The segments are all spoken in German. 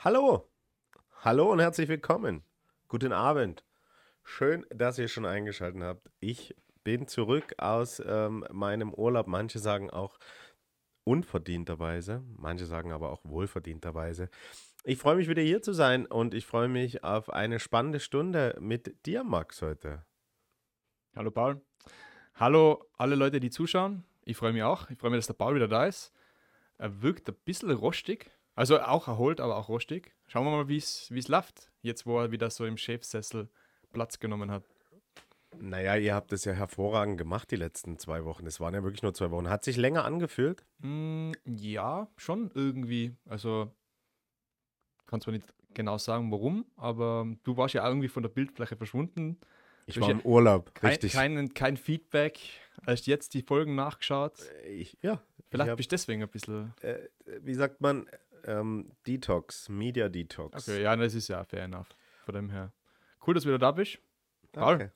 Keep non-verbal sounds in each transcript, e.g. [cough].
Hallo, hallo und herzlich willkommen. Guten Abend. Schön, dass ihr schon eingeschaltet habt. Ich bin zurück aus ähm, meinem Urlaub. Manche sagen auch unverdienterweise, manche sagen aber auch wohlverdienterweise. Ich freue mich wieder hier zu sein und ich freue mich auf eine spannende Stunde mit dir, Max, heute. Hallo Paul. Hallo alle Leute, die zuschauen. Ich freue mich auch. Ich freue mich, dass der Paul wieder da ist. Er wirkt ein bisschen rostig. Also auch erholt, aber auch rostig. Schauen wir mal, wie es läuft, jetzt wo er wieder so im Chefsessel Platz genommen hat. Naja, ihr habt es ja hervorragend gemacht die letzten zwei Wochen. Es waren ja wirklich nur zwei Wochen. Hat sich länger angefühlt? Mm, ja, schon irgendwie. Also kann zwar nicht genau sagen, warum, aber du warst ja irgendwie von der Bildfläche verschwunden. Ich war im Urlaub, kein, richtig. Kein, kein Feedback. Hast jetzt die Folgen nachgeschaut? Äh, ich, ja. Vielleicht hab, bist du deswegen ein bisschen. Äh, wie sagt man? Ähm, Detox, Media Detox. Okay, ja, das ist ja fair enough. Von dem her. Cool, dass du wieder da bist. Paul,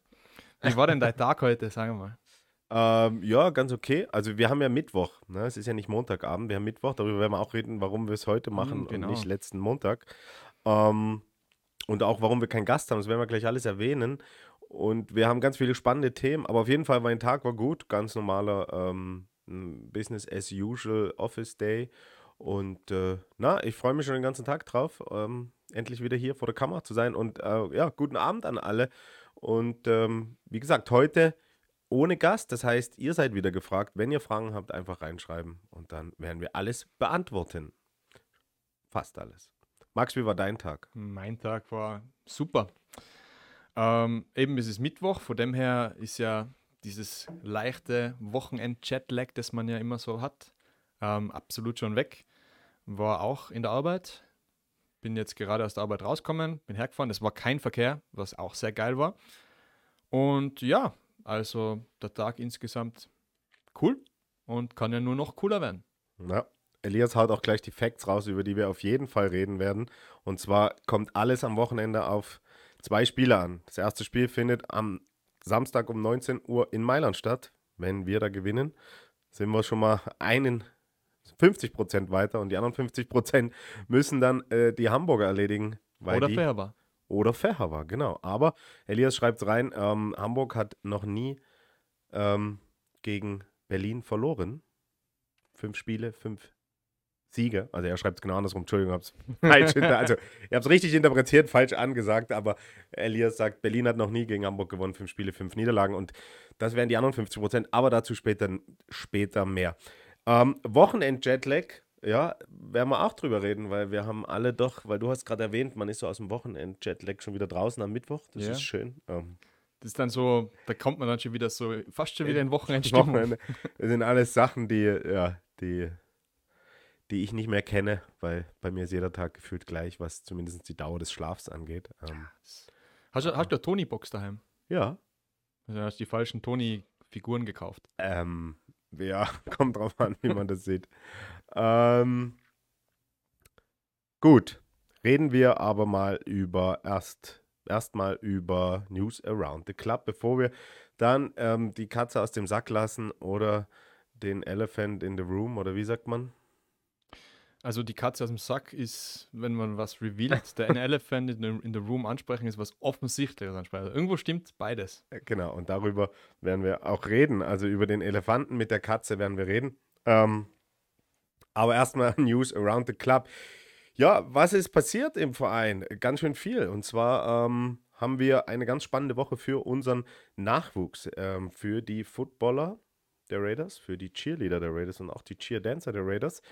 wie war denn dein Tag heute, sagen wir mal? Ähm, ja, ganz okay. Also wir haben ja Mittwoch, ne? es ist ja nicht Montagabend, wir haben Mittwoch, darüber werden wir auch reden, warum wir es heute hm, machen mm, genau. und nicht letzten Montag. Ähm, und auch warum wir keinen Gast haben, das werden wir gleich alles erwähnen. Und wir haben ganz viele spannende Themen, aber auf jeden Fall mein Tag war gut, ganz normaler ähm, Business as usual Office Day. Und äh, na, ich freue mich schon den ganzen Tag drauf, ähm, endlich wieder hier vor der Kamera zu sein. Und äh, ja, guten Abend an alle. Und ähm, wie gesagt, heute ohne Gast. Das heißt, ihr seid wieder gefragt. Wenn ihr Fragen habt, einfach reinschreiben und dann werden wir alles beantworten. Fast alles. Max, wie war dein Tag? Mein Tag war super. Ähm, eben es ist Mittwoch, von dem her ist ja dieses leichte Wochenend-Jetlag, das man ja immer so hat, ähm, absolut schon weg. War auch in der Arbeit. Bin jetzt gerade aus der Arbeit rausgekommen, bin hergefahren. Es war kein Verkehr, was auch sehr geil war. Und ja, also der Tag insgesamt cool und kann ja nur noch cooler werden. Ja, Elias haut auch gleich die Facts raus, über die wir auf jeden Fall reden werden. Und zwar kommt alles am Wochenende auf zwei Spiele an. Das erste Spiel findet am Samstag um 19 Uhr in Mailand statt. Wenn wir da gewinnen, sind wir schon mal einen 50 Prozent weiter und die anderen 50 Prozent müssen dann äh, die Hamburger erledigen. Oder die, Färber. Oder Färber, genau. Aber Elias schreibt rein, ähm, Hamburg hat noch nie ähm, gegen Berlin verloren. Fünf Spiele, fünf Siege. Also er schreibt es genau andersrum, Entschuldigung, hab's [laughs] falsch hinter, also ich habe es richtig interpretiert, falsch angesagt, aber Elias sagt, Berlin hat noch nie gegen Hamburg gewonnen, fünf Spiele, fünf Niederlagen und das wären die anderen 50 Prozent, aber dazu später, später mehr. Ähm, Wochenend-Jetlag, ja, werden wir auch drüber reden, weil wir haben alle doch, weil du hast gerade erwähnt, man ist so aus dem Wochenend-Jetlag schon wieder draußen am Mittwoch, das ja. ist schön. Ähm, das ist dann so, da kommt man dann schon wieder so, fast schon wieder in Wochenendstimmung. Wochenende. Das sind alles Sachen, die, ja, die die ich nicht mehr kenne, weil bei mir ist jeder Tag gefühlt gleich, was zumindest die Dauer des Schlafs angeht. Ähm, hast du, hast du eine Tony-Box daheim? Ja. Also hast du die falschen Tony-Figuren gekauft? Ähm, ja, [laughs] kommt drauf an, wie man das sieht. Ähm, gut, reden wir aber mal über erst erstmal über News Around the Club, bevor wir dann ähm, die Katze aus dem Sack lassen oder den Elephant in the Room oder wie sagt man? Also die Katze aus dem Sack ist, wenn man was revealt, der [laughs] Elephant in the, in the Room ansprechen ist was offensichtliches ansprechen. Also irgendwo stimmt beides. Äh, genau, und darüber werden wir auch reden. Also über den Elefanten mit der Katze werden wir reden. Ähm, aber erstmal [laughs] News around the club. Ja, was ist passiert im Verein? Ganz schön viel. Und zwar ähm, haben wir eine ganz spannende Woche für unseren Nachwuchs, ähm, für die Footballer der Raiders, für die Cheerleader der Raiders und auch die Cheerdancer der Raiders.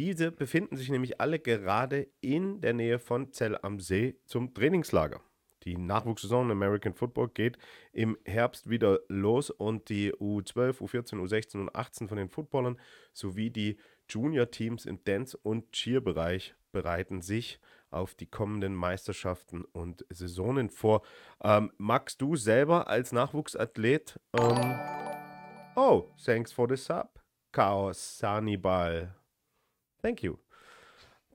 Diese befinden sich nämlich alle gerade in der Nähe von Zell am See zum Trainingslager. Die Nachwuchssaison American Football geht im Herbst wieder los und die U12, U14, U16 und U18 von den Footballern sowie die Junior-Teams im Dance- und Cheer-Bereich bereiten sich auf die kommenden Meisterschaften und Saisonen vor. Ähm, Max, du selber als Nachwuchsathlet, ähm, oh, thanks for the sub, Chaos Sanibal. Thank you.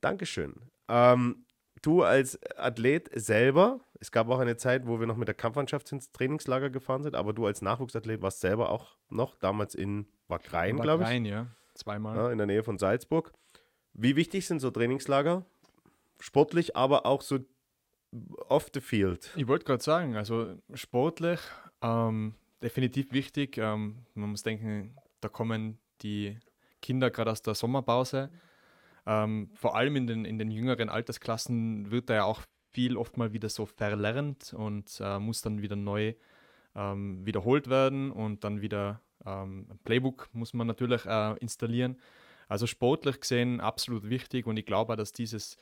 Dankeschön. Ähm, du als Athlet selber, es gab auch eine Zeit, wo wir noch mit der Kampfmannschaft ins Trainingslager gefahren sind, aber du als Nachwuchsathlet warst selber auch noch damals in Wagrain, glaube ich. Wagrain, ja. Zweimal. Ja, in der Nähe von Salzburg. Wie wichtig sind so Trainingslager sportlich, aber auch so off the field. Ich wollte gerade sagen, also sportlich ähm, definitiv wichtig. Ähm, man muss denken, da kommen die Kinder gerade aus der Sommerpause. Ähm, vor allem in den, in den jüngeren Altersklassen wird da ja auch viel oft mal wieder so verlernt und äh, muss dann wieder neu ähm, wiederholt werden und dann wieder ähm, ein Playbook muss man natürlich äh, installieren. Also sportlich gesehen absolut wichtig und ich glaube dass dieses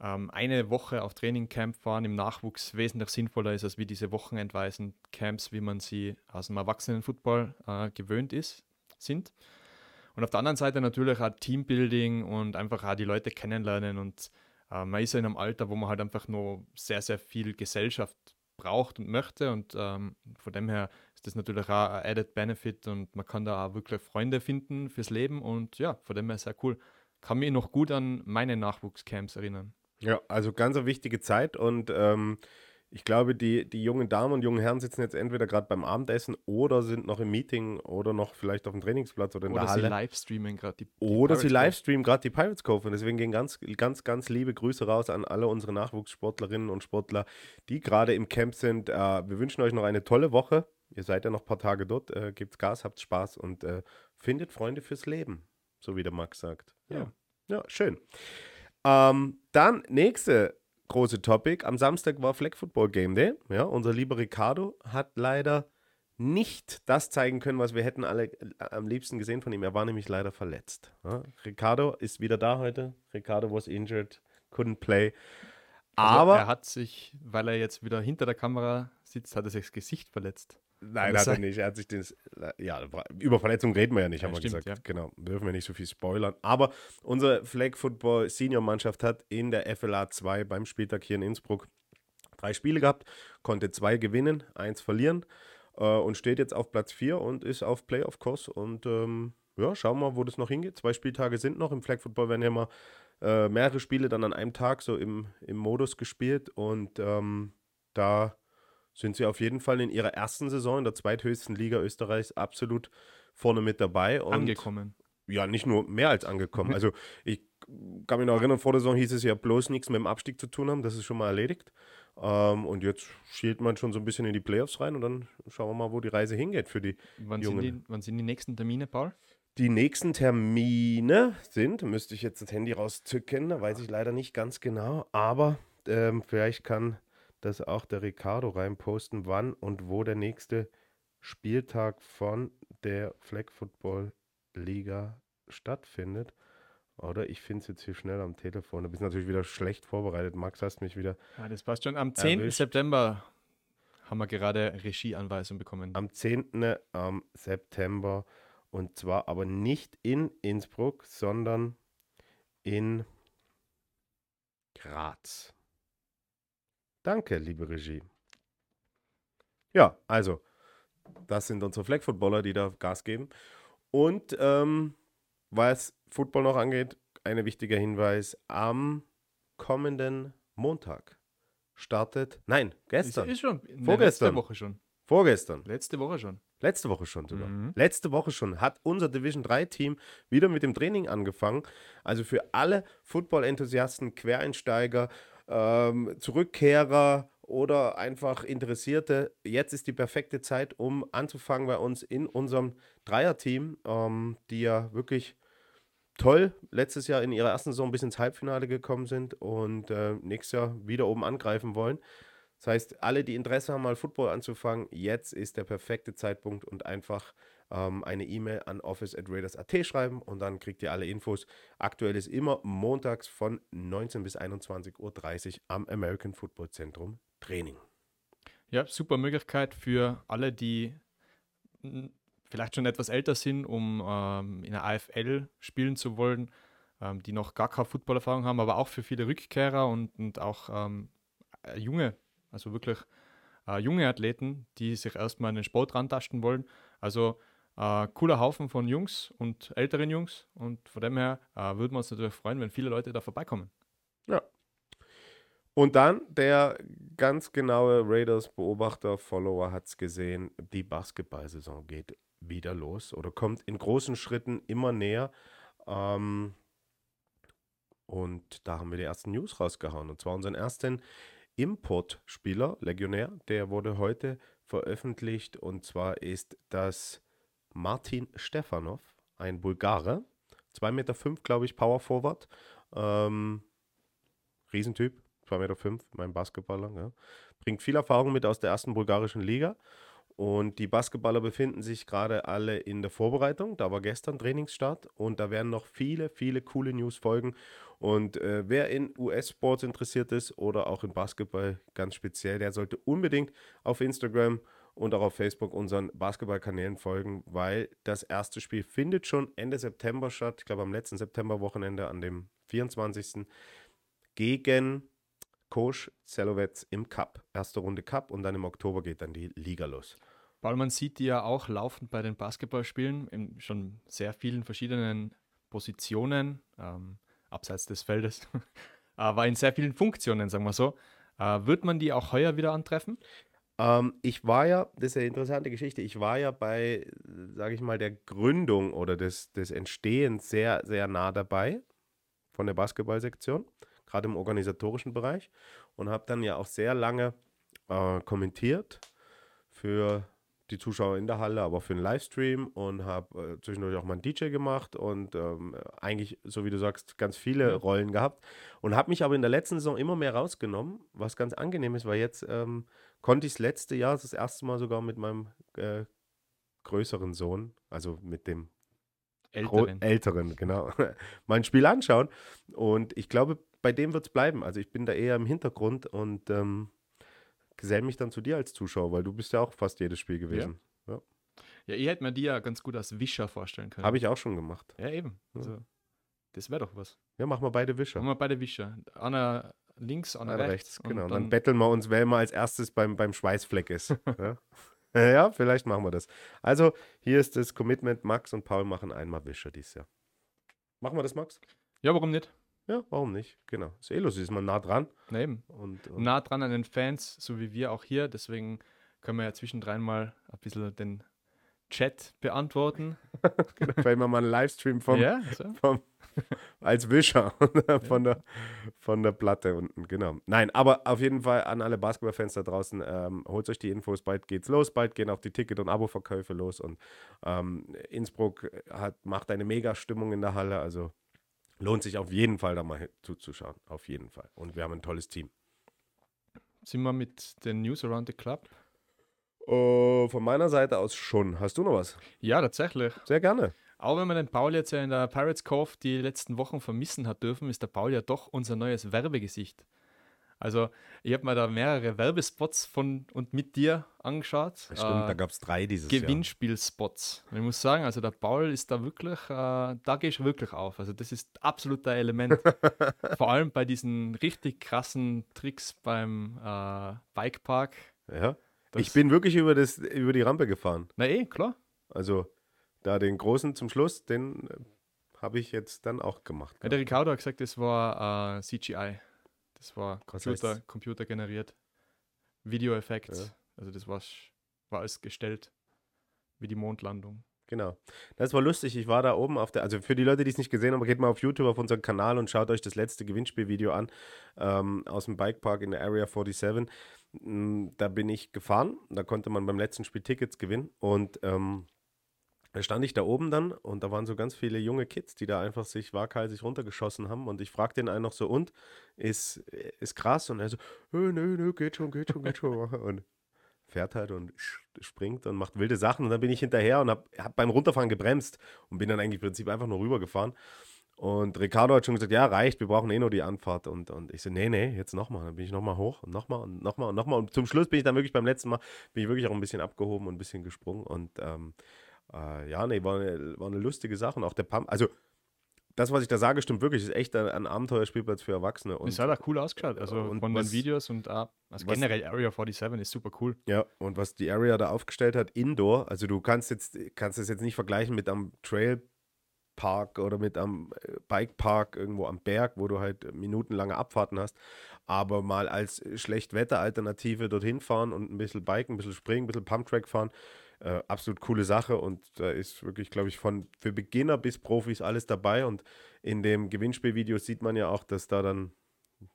ähm, eine Woche auf Trainingcamp fahren im Nachwuchs wesentlich sinnvoller ist, als wie diese wochenendweisen Camps, wie man sie aus dem Erwachsenenfootball äh, gewöhnt ist, sind. Und auf der anderen Seite natürlich auch Teambuilding und einfach auch die Leute kennenlernen. Und äh, man ist ja in einem Alter, wo man halt einfach nur sehr, sehr viel Gesellschaft braucht und möchte. Und ähm, von dem her ist das natürlich auch ein Added Benefit und man kann da auch wirklich Freunde finden fürs Leben. Und ja, von dem her sehr cool. Kann mich noch gut an meine Nachwuchscamps erinnern. Ja, also ganz eine wichtige Zeit und ähm, ich glaube, die, die jungen Damen und jungen Herren sitzen jetzt entweder gerade beim Abendessen oder sind noch im Meeting oder noch vielleicht auf dem Trainingsplatz oder in Oder der sie Halle. livestreamen gerade die, die Oder sie Pirates livestreamen gerade die Pirates Cove. Und deswegen gehen ganz, ganz, ganz liebe Grüße raus an alle unsere Nachwuchssportlerinnen und Sportler, die gerade im Camp sind. Äh, wir wünschen euch noch eine tolle Woche. Ihr seid ja noch ein paar Tage dort. Äh, gebt's Gas, habt Spaß und äh, findet Freunde fürs Leben. So wie der Max sagt. Ja, ja schön. Ähm, dann nächste große Topic. Am Samstag war Flag Football Game Day. Ja, unser lieber Ricardo hat leider nicht das zeigen können, was wir hätten alle äh, am liebsten gesehen von ihm. Er war nämlich leider verletzt. Ja, Ricardo ist wieder da heute. Ricardo was injured, couldn't play. Also Aber er hat sich, weil er jetzt wieder hinter der Kamera sitzt, hat er sich das Gesicht verletzt. Nein, hat er nicht. Er hat sich das. Ja, über Verletzung reden wir ja nicht, Ja, haben wir stimmt, gesagt. Genau. Dürfen wir nicht so viel spoilern. Aber unsere Flag Football Senior Mannschaft hat in der FLA 2 beim Spieltag hier in Innsbruck drei Spiele gehabt, konnte zwei gewinnen, eins verlieren äh, und steht jetzt auf Platz 4 und ist auf Playoff-Kurs. Und ähm, ja, schauen wir mal, wo das noch hingeht. Zwei Spieltage sind noch. Im Flag Football werden ja immer äh, mehrere Spiele dann an einem Tag so im, im Modus gespielt. Und ähm, da sind sie auf jeden Fall in ihrer ersten Saison in der zweithöchsten Liga Österreichs absolut vorne mit dabei. Und Angekommen. ja, nicht nur mehr als angekommen. [laughs] Also ich kann mich noch erinnern, vor der Saison hieß es ja bloß nichts mit dem Abstieg zu tun haben. Das ist schon mal erledigt. Ähm, und jetzt schielt man schon so ein bisschen in die Playoffs rein und dann schauen wir mal, wo die Reise hingeht für die. Wann sind, Jungen. die, wann sind die nächsten Termine, Paul? Die nächsten Termine sind, müsste ich jetzt das Handy rauszücken, da weiß ich leider nicht ganz genau, aber ähm, vielleicht kann das auch der Ricardo reinposten, wann und wo der nächste Spieltag von der Flag Football Liga stattfindet. Oder ich finde es jetzt hier schnell am Telefon. Du bist natürlich wieder schlecht vorbereitet. Max, hast mich wieder Ja, das passt schon. Am 10. Erwischt. September haben wir gerade Regieanweisung bekommen. am 10. am September. Und zwar aber nicht in Innsbruck, sondern in Graz. Danke, liebe Regie. Ja, also, das sind unsere Flag-Footballer, die da Gas geben. Und ähm, was Football noch angeht, ein wichtiger Hinweis: Am kommenden Montag startet, nein, ist, gestern, ist schon. Ne, Vorgestern. Letzte Woche schon. vorgestern, Letzte Woche schon. Letzte Woche schon sogar. Mhm. Letzte Woche schon hat unser Division 3 Team wieder mit dem Training angefangen. Also für alle Football-Enthusiasten, Quereinsteiger, ähm, Zurückkehrer oder einfach Interessierte, jetzt ist die perfekte Zeit, um anzufangen bei uns in unserem Dreier-Team, ähm, die ja wirklich toll letztes Jahr in ihrer ersten Saison bis ins Halbfinale gekommen sind und äh, nächstes Jahr wieder oben angreifen wollen. Das heißt, alle, die Interesse haben, mal Football anzufangen, jetzt ist der perfekte Zeitpunkt und einfach ähm, eine E-Mail an office.raiders.at schreiben und dann kriegt ihr alle Infos. Aktuell ist immer montags von 19 bis 21.30 Uhr am American Football Zentrum Training. Ja, super Möglichkeit für alle, die vielleicht schon etwas älter sind, um ähm, in der AFL spielen zu wollen, ähm, die noch gar keine Footballerfahrung haben, aber auch für viele Rückkehrer und, und auch ähm, äh, junge, also wirklich äh, junge Athleten, die sich erstmal an den Sport rantasten wollen. Also äh, cooler Haufen von Jungs und älteren Jungs und von dem her äh, würden wir uns natürlich freuen, wenn viele Leute da vorbeikommen. Ja. Und dann der ganz genaue Raiders-Beobachter, Follower hat es gesehen, die Basketballsaison geht wieder los oder kommt in großen Schritten immer näher. Ähm, Und da haben wir die ersten News rausgehauen. Und zwar unseren ersten Importspieler, Legionär, der wurde heute veröffentlicht. Und zwar ist das Martin Stefanov, ein Bulgare. 2,5 Meter, glaube ich, Power Forward. Ähm, Riesentyp, 2,5 Meter, mein Basketballer. Ja. Bringt viel Erfahrung mit aus der ersten bulgarischen Liga. Und die Basketballer befinden sich gerade alle in der Vorbereitung. Da war gestern Trainingsstart und da werden noch viele, viele coole News folgen. Und äh, wer in US-Sports interessiert ist oder auch in Basketball ganz speziell, der sollte unbedingt auf Instagram und auch auf Facebook unseren Basketballkanälen folgen, weil das erste Spiel findet schon Ende September statt. Ich glaube am letzten Septemberwochenende an dem 24. gegen Kosch Zelovets im Cup. Erste Runde Cup und dann im Oktober geht dann die Liga los. Weil man sieht die ja auch laufend bei den Basketballspielen in schon sehr vielen verschiedenen Positionen. Ähm, abseits des Feldes, [laughs] aber in sehr vielen Funktionen, sagen wir so. Äh, wird man die auch heuer wieder antreffen? Ähm, ich war ja, das ist eine interessante Geschichte, ich war ja bei, sage ich mal, der Gründung oder des, des Entstehens sehr, sehr nah dabei von der Basketballsektion, gerade im organisatorischen Bereich und habe dann ja auch sehr lange äh, kommentiert für die Zuschauer in der Halle, aber für den Livestream und habe äh, zwischendurch auch mal einen DJ gemacht und ähm, eigentlich, so wie du sagst, ganz viele ja. Rollen gehabt und habe mich aber in der letzten Saison immer mehr rausgenommen, was ganz angenehm ist, weil jetzt ähm, konnte ich das letzte Jahr das erste Mal sogar mit meinem äh, größeren Sohn, also mit dem Älteren, Älteren genau, [laughs] mein Spiel anschauen und ich glaube, bei dem wird es bleiben. Also ich bin da eher im Hintergrund und ähm, gesell mich dann zu dir als Zuschauer, weil du bist ja auch fast jedes Spiel gewesen. Ja, ja. ja ihr hättet mir die ja ganz gut als Wischer vorstellen können. Habe ich auch schon gemacht. Ja, eben. Also, das wäre doch was. Ja, machen wir beide Wischer. Machen wir beide Wischer. Einer links, einer, einer rechts. rechts. Genau, und dann, dann betteln wir uns, wer immer als erstes beim, beim Schweißfleck ist. [laughs] ja? [laughs] ja, vielleicht machen wir das. Also, hier ist das Commitment. Max und Paul machen einmal Wischer dieses Jahr. Machen wir das, Max? Ja, warum nicht? Ja, warum nicht? Genau. Ist eh lustig, ist man nah dran. Eben. Und, und nah dran an den Fans, so wie wir auch hier. Deswegen können wir ja zwischendrin mal ein bisschen den Chat beantworten. [laughs] genau, weil wir mal einen Livestream vom, ja, so. vom [laughs] als Wischer von, der, von der Platte unten, genau. Nein, aber auf jeden Fall an alle Basketballfans da draußen, ähm, holt euch die Infos, bald geht's los, bald gehen auch die Ticket- und Abo-Verkäufe los und ähm, Innsbruck hat, macht eine Mega-Stimmung in der Halle, also lohnt sich auf jeden Fall da mal zuzuschauen. Auf jeden Fall. Und wir haben ein tolles Team. Sind wir mit den News around the Club? Uh, von meiner Seite aus schon. Hast du noch was? Ja, tatsächlich. Sehr gerne. Auch wenn man den Paul jetzt ja in der Pirates Cove die letzten Wochen vermissen hat dürfen, ist der Paul ja doch unser neues Werbegesicht. Also, ich habe mir da mehrere Werbespots von und mit dir angeschaut. Stimmt, äh, da gab es drei dieses Gewinnspielspots. Und ich muss sagen, also der Paul ist da wirklich, äh, da gehe ich wirklich auf. Also, das ist absolut der Element. [laughs] Vor allem bei diesen richtig krassen Tricks beim äh, Bikepark. Ja. ich bin wirklich über, das, über die Rampe gefahren. Na eh, klar. Also, da den großen zum Schluss, den äh, habe ich jetzt dann auch gemacht. Ja, der Ricardo hat gesagt, das war äh, CGI. Das war Computer, Computer generiert. Videoeffekt. Ja. Also das war, war alles gestellt. Wie die Mondlandung. Genau. Das war lustig. Ich war da oben auf der, also für die Leute, die es nicht gesehen haben, geht mal auf YouTube auf unseren Kanal und schaut euch das letzte Gewinnspielvideo an ähm, aus dem Bikepark in der Area 47. Mm, da bin ich gefahren. Da konnte man beim letzten Spiel Tickets gewinnen und ähm, stand ich da oben dann und da waren so ganz viele junge Kids, die da einfach sich waghalsig runtergeschossen haben. Und ich fragte den einen noch so, und? Ist, ist krass? Und er so, nö, nö, geht schon, geht schon, geht schon. [laughs] Und fährt halt und springt und macht wilde Sachen. Und dann bin ich hinterher und habe hab beim Runterfahren gebremst und bin dann eigentlich im Prinzip einfach nur rübergefahren. Und Ricardo hat schon gesagt, ja, reicht, wir brauchen eh nur die Anfahrt. Und, und ich so, nee, nee, jetzt nochmal. Dann bin ich nochmal hoch und nochmal und nochmal und nochmal. Und zum Schluss bin ich dann wirklich beim letzten Mal, bin ich wirklich auch ein bisschen abgehoben und ein bisschen gesprungen. Und ähm, äh, ja, nee, war eine, war eine lustige Sache. Und auch der Pump, also das, was ich da sage, stimmt wirklich. Ist echt ein, ein Abenteuerspielplatz für Erwachsene. Und, es hat auch cool ausgeschaut. Also und von was, den Videos und also generell Area 47 ist super cool. Ja, und was die Area da aufgestellt hat, Indoor, also du kannst jetzt, kannst das jetzt nicht vergleichen mit am Trailpark oder mit am äh, Bikepark irgendwo am Berg, wo du halt minutenlange Abfahrten hast. Aber mal als Schlechtwetter-Alternative dorthin fahren und ein bisschen biken, ein bisschen springen, ein bisschen Pumptrack fahren, äh, absolut coole Sache und da ist wirklich, glaube ich, von für Beginner bis Profis alles dabei und in dem Gewinnspielvideo sieht man ja auch, dass da dann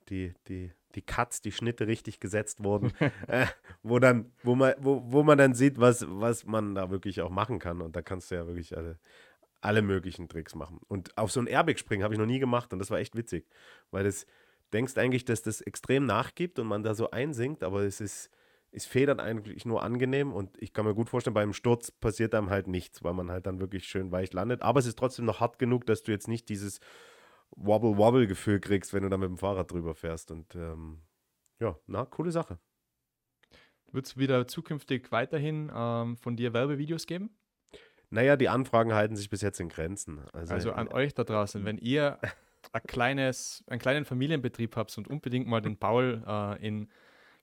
die, die, die Cuts, die Schnitte richtig gesetzt wurden, [laughs] äh, wo dann, wo man, wo, wo man dann sieht, was, was man da wirklich auch machen kann. Und da kannst du ja wirklich alle, alle möglichen Tricks machen. Und auf so ein Airbag springen habe ich noch nie gemacht und das war echt witzig, weil das denkst eigentlich, dass das extrem nachgibt und man da so einsinkt, aber es ist, es federt eigentlich nur angenehm und ich kann mir gut vorstellen, beim Sturz passiert einem halt nichts, weil man halt dann wirklich schön weich landet. Aber es ist trotzdem noch hart genug, dass du jetzt nicht dieses Wobble-Wobble-Gefühl kriegst, wenn du da mit dem Fahrrad drüber fährst. Und ähm, ja, na, coole Sache. Wird es wieder zukünftig weiterhin ähm, von dir Werbevideos geben? Naja, die Anfragen halten sich bis jetzt in Grenzen. Also, also an euch da draußen, wenn ihr [laughs] ein kleines, einen kleinen Familienbetrieb habt und unbedingt mal den Paul äh, in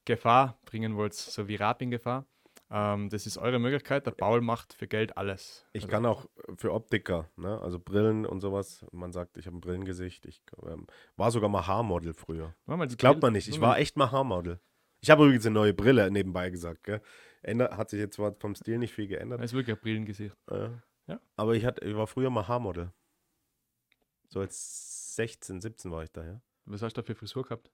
Gefahr bringen wollt, so wie Rab in Gefahr, ähm, das ist eure Möglichkeit. Der Paul macht für Geld alles. Ich also. kann auch für Optiker, ne? also Brillen und sowas. Man sagt, ich habe ein Brillengesicht. Ich ähm, war sogar mal Haarmodel früher. Das glaubt man nicht. Ich war echt mal Haarmodel. Ich habe übrigens eine neue Brille nebenbei gesagt. Gell? Ändert, hat sich jetzt zwar vom Stil nicht viel geändert. Das ist wirklich ein Brillengesicht. Äh, ja. Aber ich, hatte, ich war früher mal Haarmodel. So als 16, 17 war ich da, ja. Was hast du da für Frisur gehabt?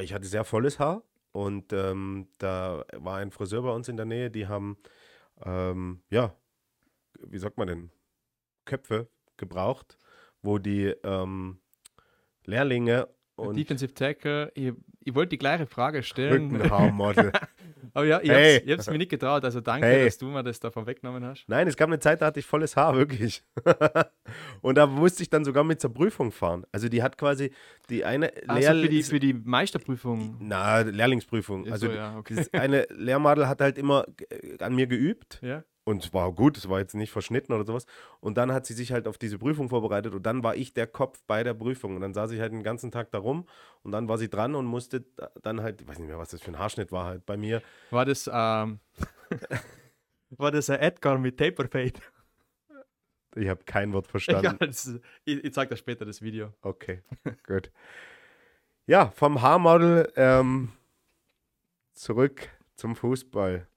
Ich hatte sehr volles Haar und ähm, da war ein Friseur bei uns in der Nähe, die haben, ähm, ja, wie sagt man denn, Köpfe gebraucht, wo die ähm, Lehrlinge und Defensive Tackle, ich, ich wollte die gleiche Frage stellen. Rückenhaarmodel. [laughs] Aber ja, ich hey. habe es mir nicht getraut. Also danke, hey. dass du mir das davon weggenommen hast. Nein, es gab eine Zeit, da hatte ich volles Haar, wirklich. [laughs] und da musste ich dann sogar mit zur Prüfung fahren. Also die hat quasi die eine also Lehr für die, für die Meisterprüfung. Na, Lehrlingsprüfung. Also so, ja, okay. eine Lehrmadel hat halt immer an mir geübt. Ja. Und es war gut, es war jetzt nicht verschnitten oder sowas. Und dann hat sie sich halt auf diese Prüfung vorbereitet und dann war ich der Kopf bei der Prüfung. Und dann saß ich halt den ganzen Tag da rum und dann war sie dran und musste dann halt, ich weiß nicht mehr, was das für ein Haarschnitt war halt bei mir. War das, ähm, [laughs] war das ein Edgar mit Taperfade? Ich habe kein Wort verstanden. Ja, ist, ich, ich zeige dir später das Video. Okay, gut. Ja, vom Haarmodel ähm, zurück zum Fußball.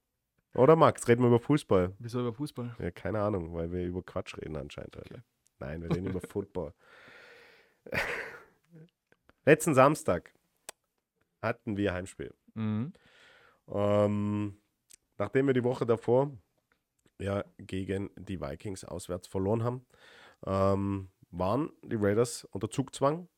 Oder Max, reden wir über Fußball. Wieso über Fußball? Ja, keine Ahnung, weil wir über Quatsch reden anscheinend heute. Okay. Nein, wir reden über [laughs] Football. [laughs] Letzten Samstag hatten wir Heimspiel. Mhm. Ähm, nachdem wir die Woche davor ja gegen die Vikings auswärts verloren haben, ähm, waren die Raiders unter Zugzwang,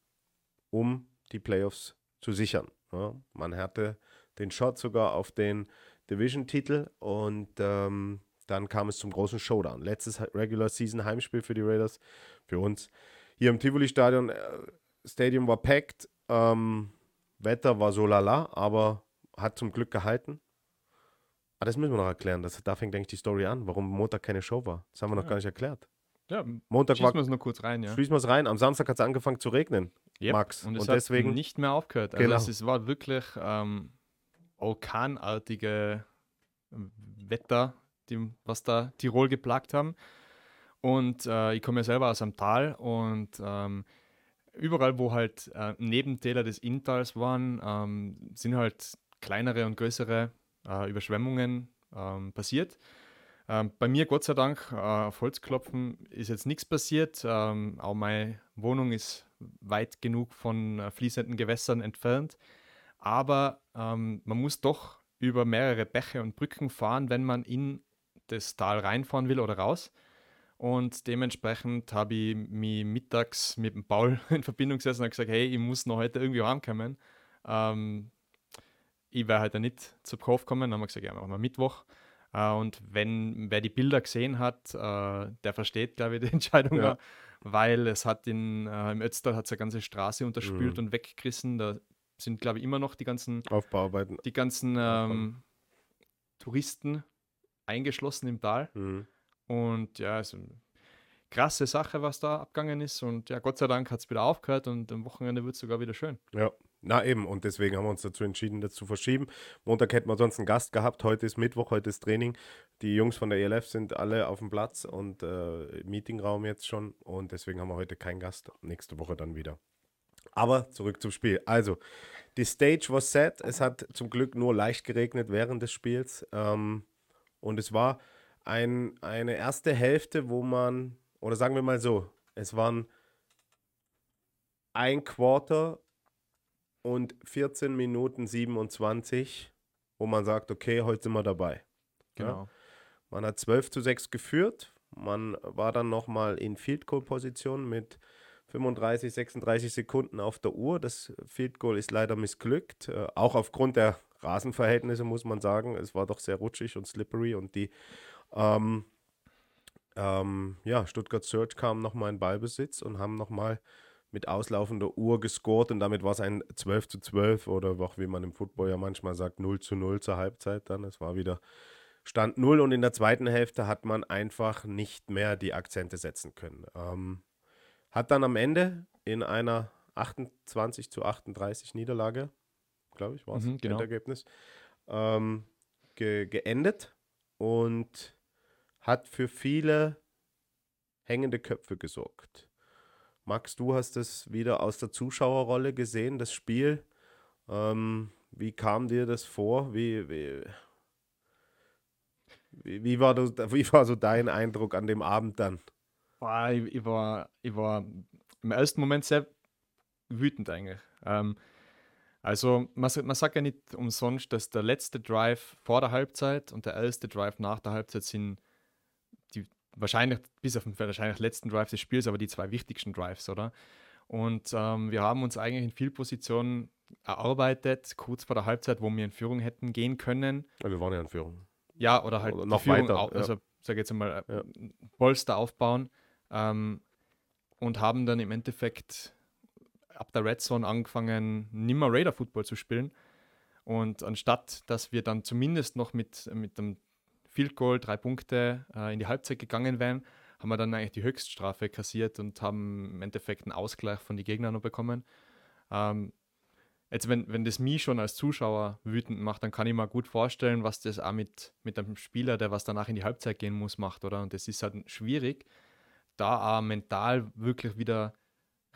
um die Playoffs zu sichern. Ja, man hatte den Shot sogar auf den Division-Titel und ähm, dann kam es zum großen Showdown. Letztes Regular Season Heimspiel für die Raiders, für uns. Hier im Tivoli-Stadion, äh, Stadium war packed, ähm, Wetter war so lala, aber hat zum Glück gehalten. Aber ah, das müssen wir noch erklären. Das, da fängt eigentlich die Story an, warum Montag keine Show war. Das haben wir noch ja. gar nicht erklärt. Ja, Montag schießen wir es nur kurz rein, ja. Schließen wir es rein. Am Samstag hat es angefangen zu regnen, yep. Max. Und es und hat deswegen nicht mehr aufgehört. Also genau. es war wirklich ähm, orkanartige ähm, Wetter, die, was da Tirol geplagt haben. Und äh, ich komme ja selber aus einem Tal und ähm, überall, wo halt äh, Nebentäler des Inntals waren, ähm, sind halt kleinere und größere äh, Überschwemmungen ähm, passiert. Ähm, bei mir, Gott sei Dank, äh, auf Holzklopfen ist jetzt nichts passiert. Ähm, auch meine Wohnung ist weit genug von äh, fließenden Gewässern entfernt. Aber ähm, man muss doch über mehrere Bäche und Brücken fahren, wenn man in das Tal reinfahren will oder raus. Und dementsprechend habe ich mich mittags mit dem Paul [laughs] in Verbindung gesessen und gesagt, hey, ich muss noch heute irgendwie heimkommen. Ähm, ich werde heute nicht zu Kopf kommen. Dann haben wir gesagt, ja, machen wir Mittwoch. Uh, und wenn wer die Bilder gesehen hat, uh, der versteht, glaube ich, die [laughs] Entscheidung, ja. weil es hat in, uh, im Ötztal hat eine ganze Straße unterspült mhm. und weggerissen. Da sind, glaube ich, immer noch die ganzen Aufbauarbeiten. Die ganzen ähm, Touristen eingeschlossen im Tal. Mhm. Und ja, also krasse Sache, was da abgegangen ist. Und ja, Gott sei Dank hat es wieder aufgehört und am Wochenende wird es sogar wieder schön. Ja, na eben. Und deswegen haben wir uns dazu entschieden, das zu verschieben. Montag hätten wir sonst einen Gast gehabt. Heute ist Mittwoch, heute ist Training. Die Jungs von der ELF sind alle auf dem Platz und äh, Meetingraum jetzt schon. Und deswegen haben wir heute keinen Gast. Nächste Woche dann wieder. Aber zurück zum Spiel. Also, die Stage was set. Es hat zum Glück nur leicht geregnet während des Spiels. Ähm, und es war ein, eine erste Hälfte, wo man, oder sagen wir mal so, es waren ein Quarter und 14 Minuten 27, wo man sagt, okay, heute sind wir dabei. Genau. Ja? Man hat 12 zu 6 geführt. Man war dann nochmal in Field Goal Position mit 35, 36 Sekunden auf der Uhr. Das Field Goal ist leider missglückt. Äh, auch aufgrund der Rasenverhältnisse muss man sagen. Es war doch sehr rutschig und slippery und die ähm, ähm, ja, Stuttgart Search kam nochmal in Ballbesitz und haben nochmal mit auslaufender Uhr gescored und damit war es ein 12 zu 12 oder auch wie man im Football ja manchmal sagt 0 zu 0 zur Halbzeit dann. Es war wieder Stand 0 und in der zweiten Hälfte hat man einfach nicht mehr die Akzente setzen können. Ähm, hat dann am Ende in einer 28 zu 38 Niederlage, glaube ich, war es, Mhm, genau. Endergebnis, ähm, ge geendet und hat für viele hängende Köpfe gesorgt. Max, du hast es wieder aus der Zuschauerrolle gesehen, das Spiel. Ähm, wie kam dir das vor? Wie, wie, wie, wie, war das, wie war so dein Eindruck an dem Abend dann? Boah, ich, ich, war, ich war im ersten Moment sehr wütend eigentlich. Ähm, also man, man sagt ja nicht umsonst, dass der letzte Drive vor der Halbzeit und der erste Drive nach der Halbzeit sind die wahrscheinlich, bis auf den wahrscheinlich letzten Drive des Spiels, aber die zwei wichtigsten Drives, oder? Und ähm, wir haben uns eigentlich in viel Positionen erarbeitet, kurz vor der Halbzeit, wo wir in Führung hätten gehen können. Ja, wir waren ja in Führung. Ja, oder halt Oder noch Führung weiter, au- ja. also sage jetzt einmal, äh, Ja. Polster aufbauen ähm, und haben dann im Endeffekt ab der Red Zone angefangen, nimmer Raider Football zu spielen. Und anstatt, dass wir dann zumindest noch mit, mit dem Field Goal drei Punkte äh, in die Halbzeit gegangen wären, haben wir dann eigentlich die Höchststrafe kassiert und haben im Endeffekt einen Ausgleich von den Gegnern noch bekommen. Ähm, jetzt, wenn, wenn das mich schon als Zuschauer wütend macht, dann kann ich mir gut vorstellen, was das auch mit, mit einem Spieler, der was danach in die Halbzeit gehen muss, macht, oder? Und das ist halt schwierig, da auch mental wirklich wieder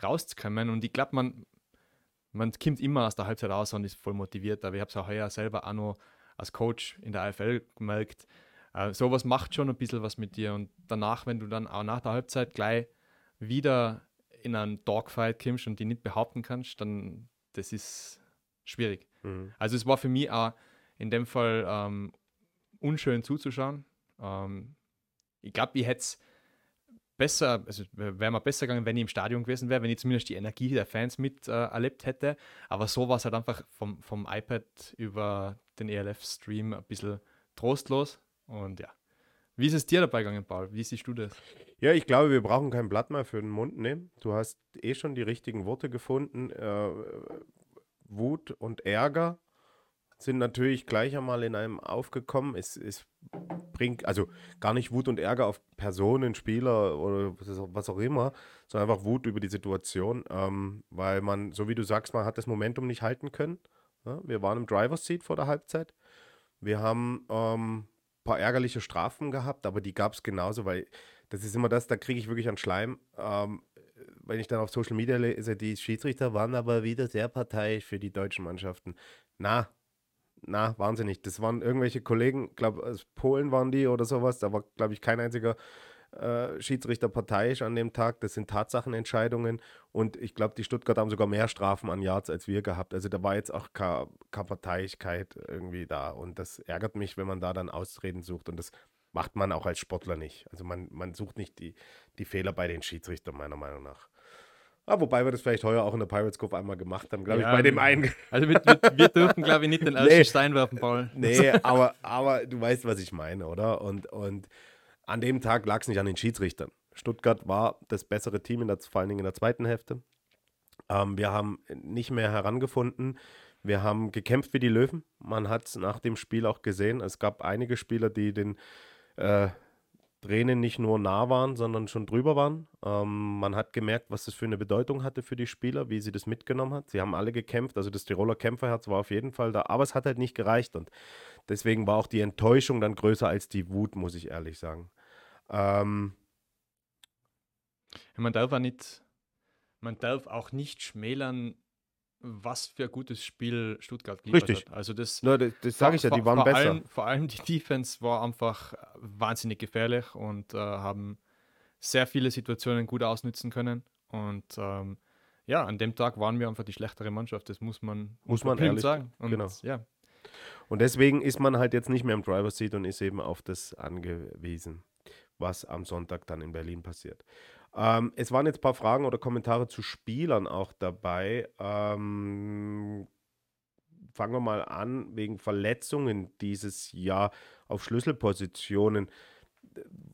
rauszukommen. Und ich glaube, man, man kommt immer aus der Halbzeit raus und ist voll motiviert. Aber ich habe es auch heuer selber auch noch als Coach in der AFL gemerkt. Äh, sowas macht schon ein bisschen was mit dir. Und danach, wenn du dann auch nach der Halbzeit gleich wieder in einen Dogfight kommst und die nicht behaupten kannst, dann das ist schwierig. Mhm. Also es war für mich auch in dem Fall ähm, unschön zuzuschauen. Ähm, ich glaube, ich hätte es besser, also wäre mir besser gegangen, wenn ich im Stadion gewesen wäre, wenn ich zumindest die Energie der Fans mit äh, erlebt hätte. Aber so war es halt einfach vom, vom iPad über den ELF-Stream ein bisschen trostlos. Und ja. Wie ist es dir dabei gegangen, Paul? Wie siehst du das? Ja, ich glaube, wir brauchen kein Blatt mehr für den Mund nehmen. Du hast eh schon die richtigen Worte gefunden. Äh, Wut und Ärger sind natürlich gleich einmal in einem aufgekommen. Es, es bringt, also gar nicht Wut und Ärger auf Personen, Spieler oder was auch immer, sondern einfach Wut über die Situation, ähm, weil man, so wie du sagst, man hat das Momentum nicht halten können. Ja, wir waren im Driver's Seat vor der Halbzeit. Wir haben ähm, ein paar ärgerliche Strafen gehabt, aber die gab es genauso, weil das ist immer das, da kriege ich wirklich an Schleim. Ähm, wenn ich dann auf Social Media lese, die Schiedsrichter waren aber wieder sehr parteiisch für die deutschen Mannschaften. Na, na, wahnsinnig. Das waren irgendwelche Kollegen, glaube aus Polen waren die oder sowas. Da war, glaube ich, kein einziger äh, Schiedsrichter parteiisch an dem Tag. Das sind Tatsachenentscheidungen. Und ich glaube, die Stuttgart haben sogar mehr Strafen an Yards als wir gehabt. Also da war jetzt auch keine Parteiigkeit irgendwie da. Und das ärgert mich, wenn man da dann Ausreden sucht. Und das macht man auch als Sportler nicht. Also man, man sucht nicht die, die Fehler bei den Schiedsrichtern, meiner Meinung nach. Ah, wobei wir das vielleicht heuer auch in der Pirates Cove einmal gemacht haben, glaube Ja, ich, bei dem einen. Also wir, wir, wir dürfen, glaube ich, nicht den [laughs] ersten Nee. Stein werfen, Paul. Nee, [laughs] aber, aber du weißt, was ich meine, oder? Und, und an dem Tag lag es nicht an den Schiedsrichtern. Stuttgart war das bessere Team, in der, vor allen Dingen in der zweiten Hälfte. Ähm, wir haben nicht mehr herangefunden. Wir haben gekämpft wie die Löwen. Man hat es nach dem Spiel auch gesehen. Es gab einige Spieler, die den äh, Tränen nicht nur nah waren, sondern schon drüber waren. Ähm, man hat gemerkt, was das für eine Bedeutung hatte für die Spieler, wie sie das mitgenommen hat. Sie haben alle gekämpft, also das Tiroler Kämpferherz war auf jeden Fall da, aber es hat halt nicht gereicht und deswegen war auch die Enttäuschung dann größer als die Wut, muss ich ehrlich sagen. Ähm, Man darf auch nicht, man darf auch nicht schmälern, was für ein gutes Spiel Stuttgart geliefert Richtig. hat. Also das, na, das das sage ich ja, die waren vor besser. Allem, vor allem die Defense war einfach wahnsinnig gefährlich und äh, haben sehr viele Situationen gut ausnützen können. Und ähm, ja, an dem Tag waren wir einfach die schlechtere Mannschaft. Das muss man, muss man ehrlich sagen. Und, genau. Ja. Und deswegen ist man halt jetzt nicht mehr im Driver Seat und ist eben auf das angewiesen, was am Sonntag dann in Berlin passiert. Ähm, es waren jetzt ein paar Fragen oder Kommentare zu Spielern auch dabei. Ähm, fangen wir mal an, wegen Verletzungen dieses Jahr auf Schlüsselpositionen.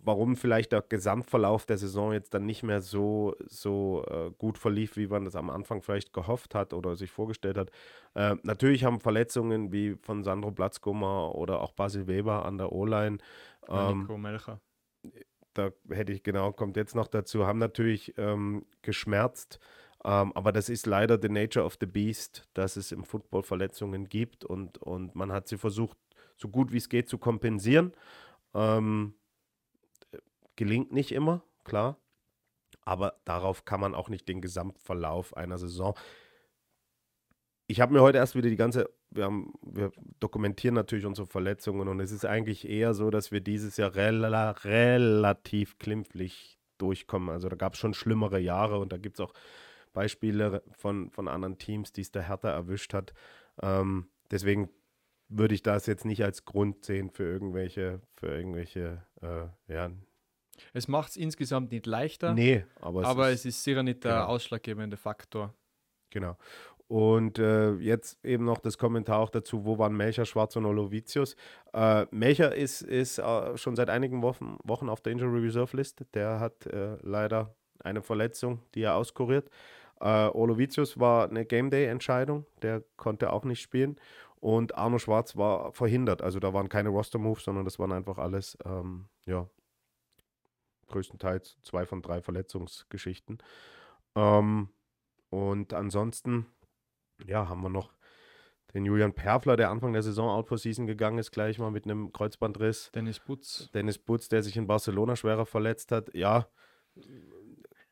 Warum vielleicht der Gesamtverlauf der Saison jetzt dann nicht mehr so, so äh, gut verlief, wie man das am Anfang vielleicht gehofft hat oder sich vorgestellt hat. Äh, natürlich haben Verletzungen wie von Sandro Platzgummer oder auch Basil Weber an der O-Line. Ähm, Nico Melcher da hätte ich genau, kommt jetzt noch dazu, haben natürlich ähm, geschmerzt. Ähm, aber das ist leider the nature of the beast, dass es im Football Verletzungen gibt und, und man hat sie versucht, so gut wie es geht, zu kompensieren. Ähm, gelingt nicht immer, klar. Aber darauf kann man auch nicht den Gesamtverlauf einer Saison ich habe mir heute erst wieder die ganze, wir, haben, wir dokumentieren natürlich unsere Verletzungen und es ist eigentlich eher so, dass wir dieses Jahr rel relativ klimpflich durchkommen. Also da gab es schon schlimmere Jahre und da gibt es auch Beispiele von, von anderen Teams, die es der Hertha erwischt hat. Ähm, deswegen würde ich das jetzt nicht als Grund sehen für irgendwelche, für irgendwelche, äh, ja. Es macht es insgesamt nicht leichter. Nee, aber es, aber ist, es ist sicher nicht der genau. ausschlaggebende Faktor. Genau. Und äh, jetzt eben noch das Kommentar auch dazu, wo waren Melcher, Schwarz und Olovicius. Äh, Melcher ist, ist äh, schon seit einigen Wochen, Wochen auf der Injury Reserve List. Der hat äh, leider eine Verletzung, die er auskuriert. Äh, Olovicius war eine Game Day Entscheidung, der konnte auch nicht spielen. Und Arno Schwarz war verhindert. Also da waren keine Roster-Moves, sondern das waren einfach alles, ähm, ja, größtenteils zwei von drei Verletzungsgeschichten. Ähm, und ansonsten ja, haben wir noch den Julian Perfler, der Anfang der Saison out for season gegangen ist, gleich mal mit einem Kreuzbandriss. Dennis Butz. Dennis Butz, der sich in Barcelona schwerer verletzt hat. Ja.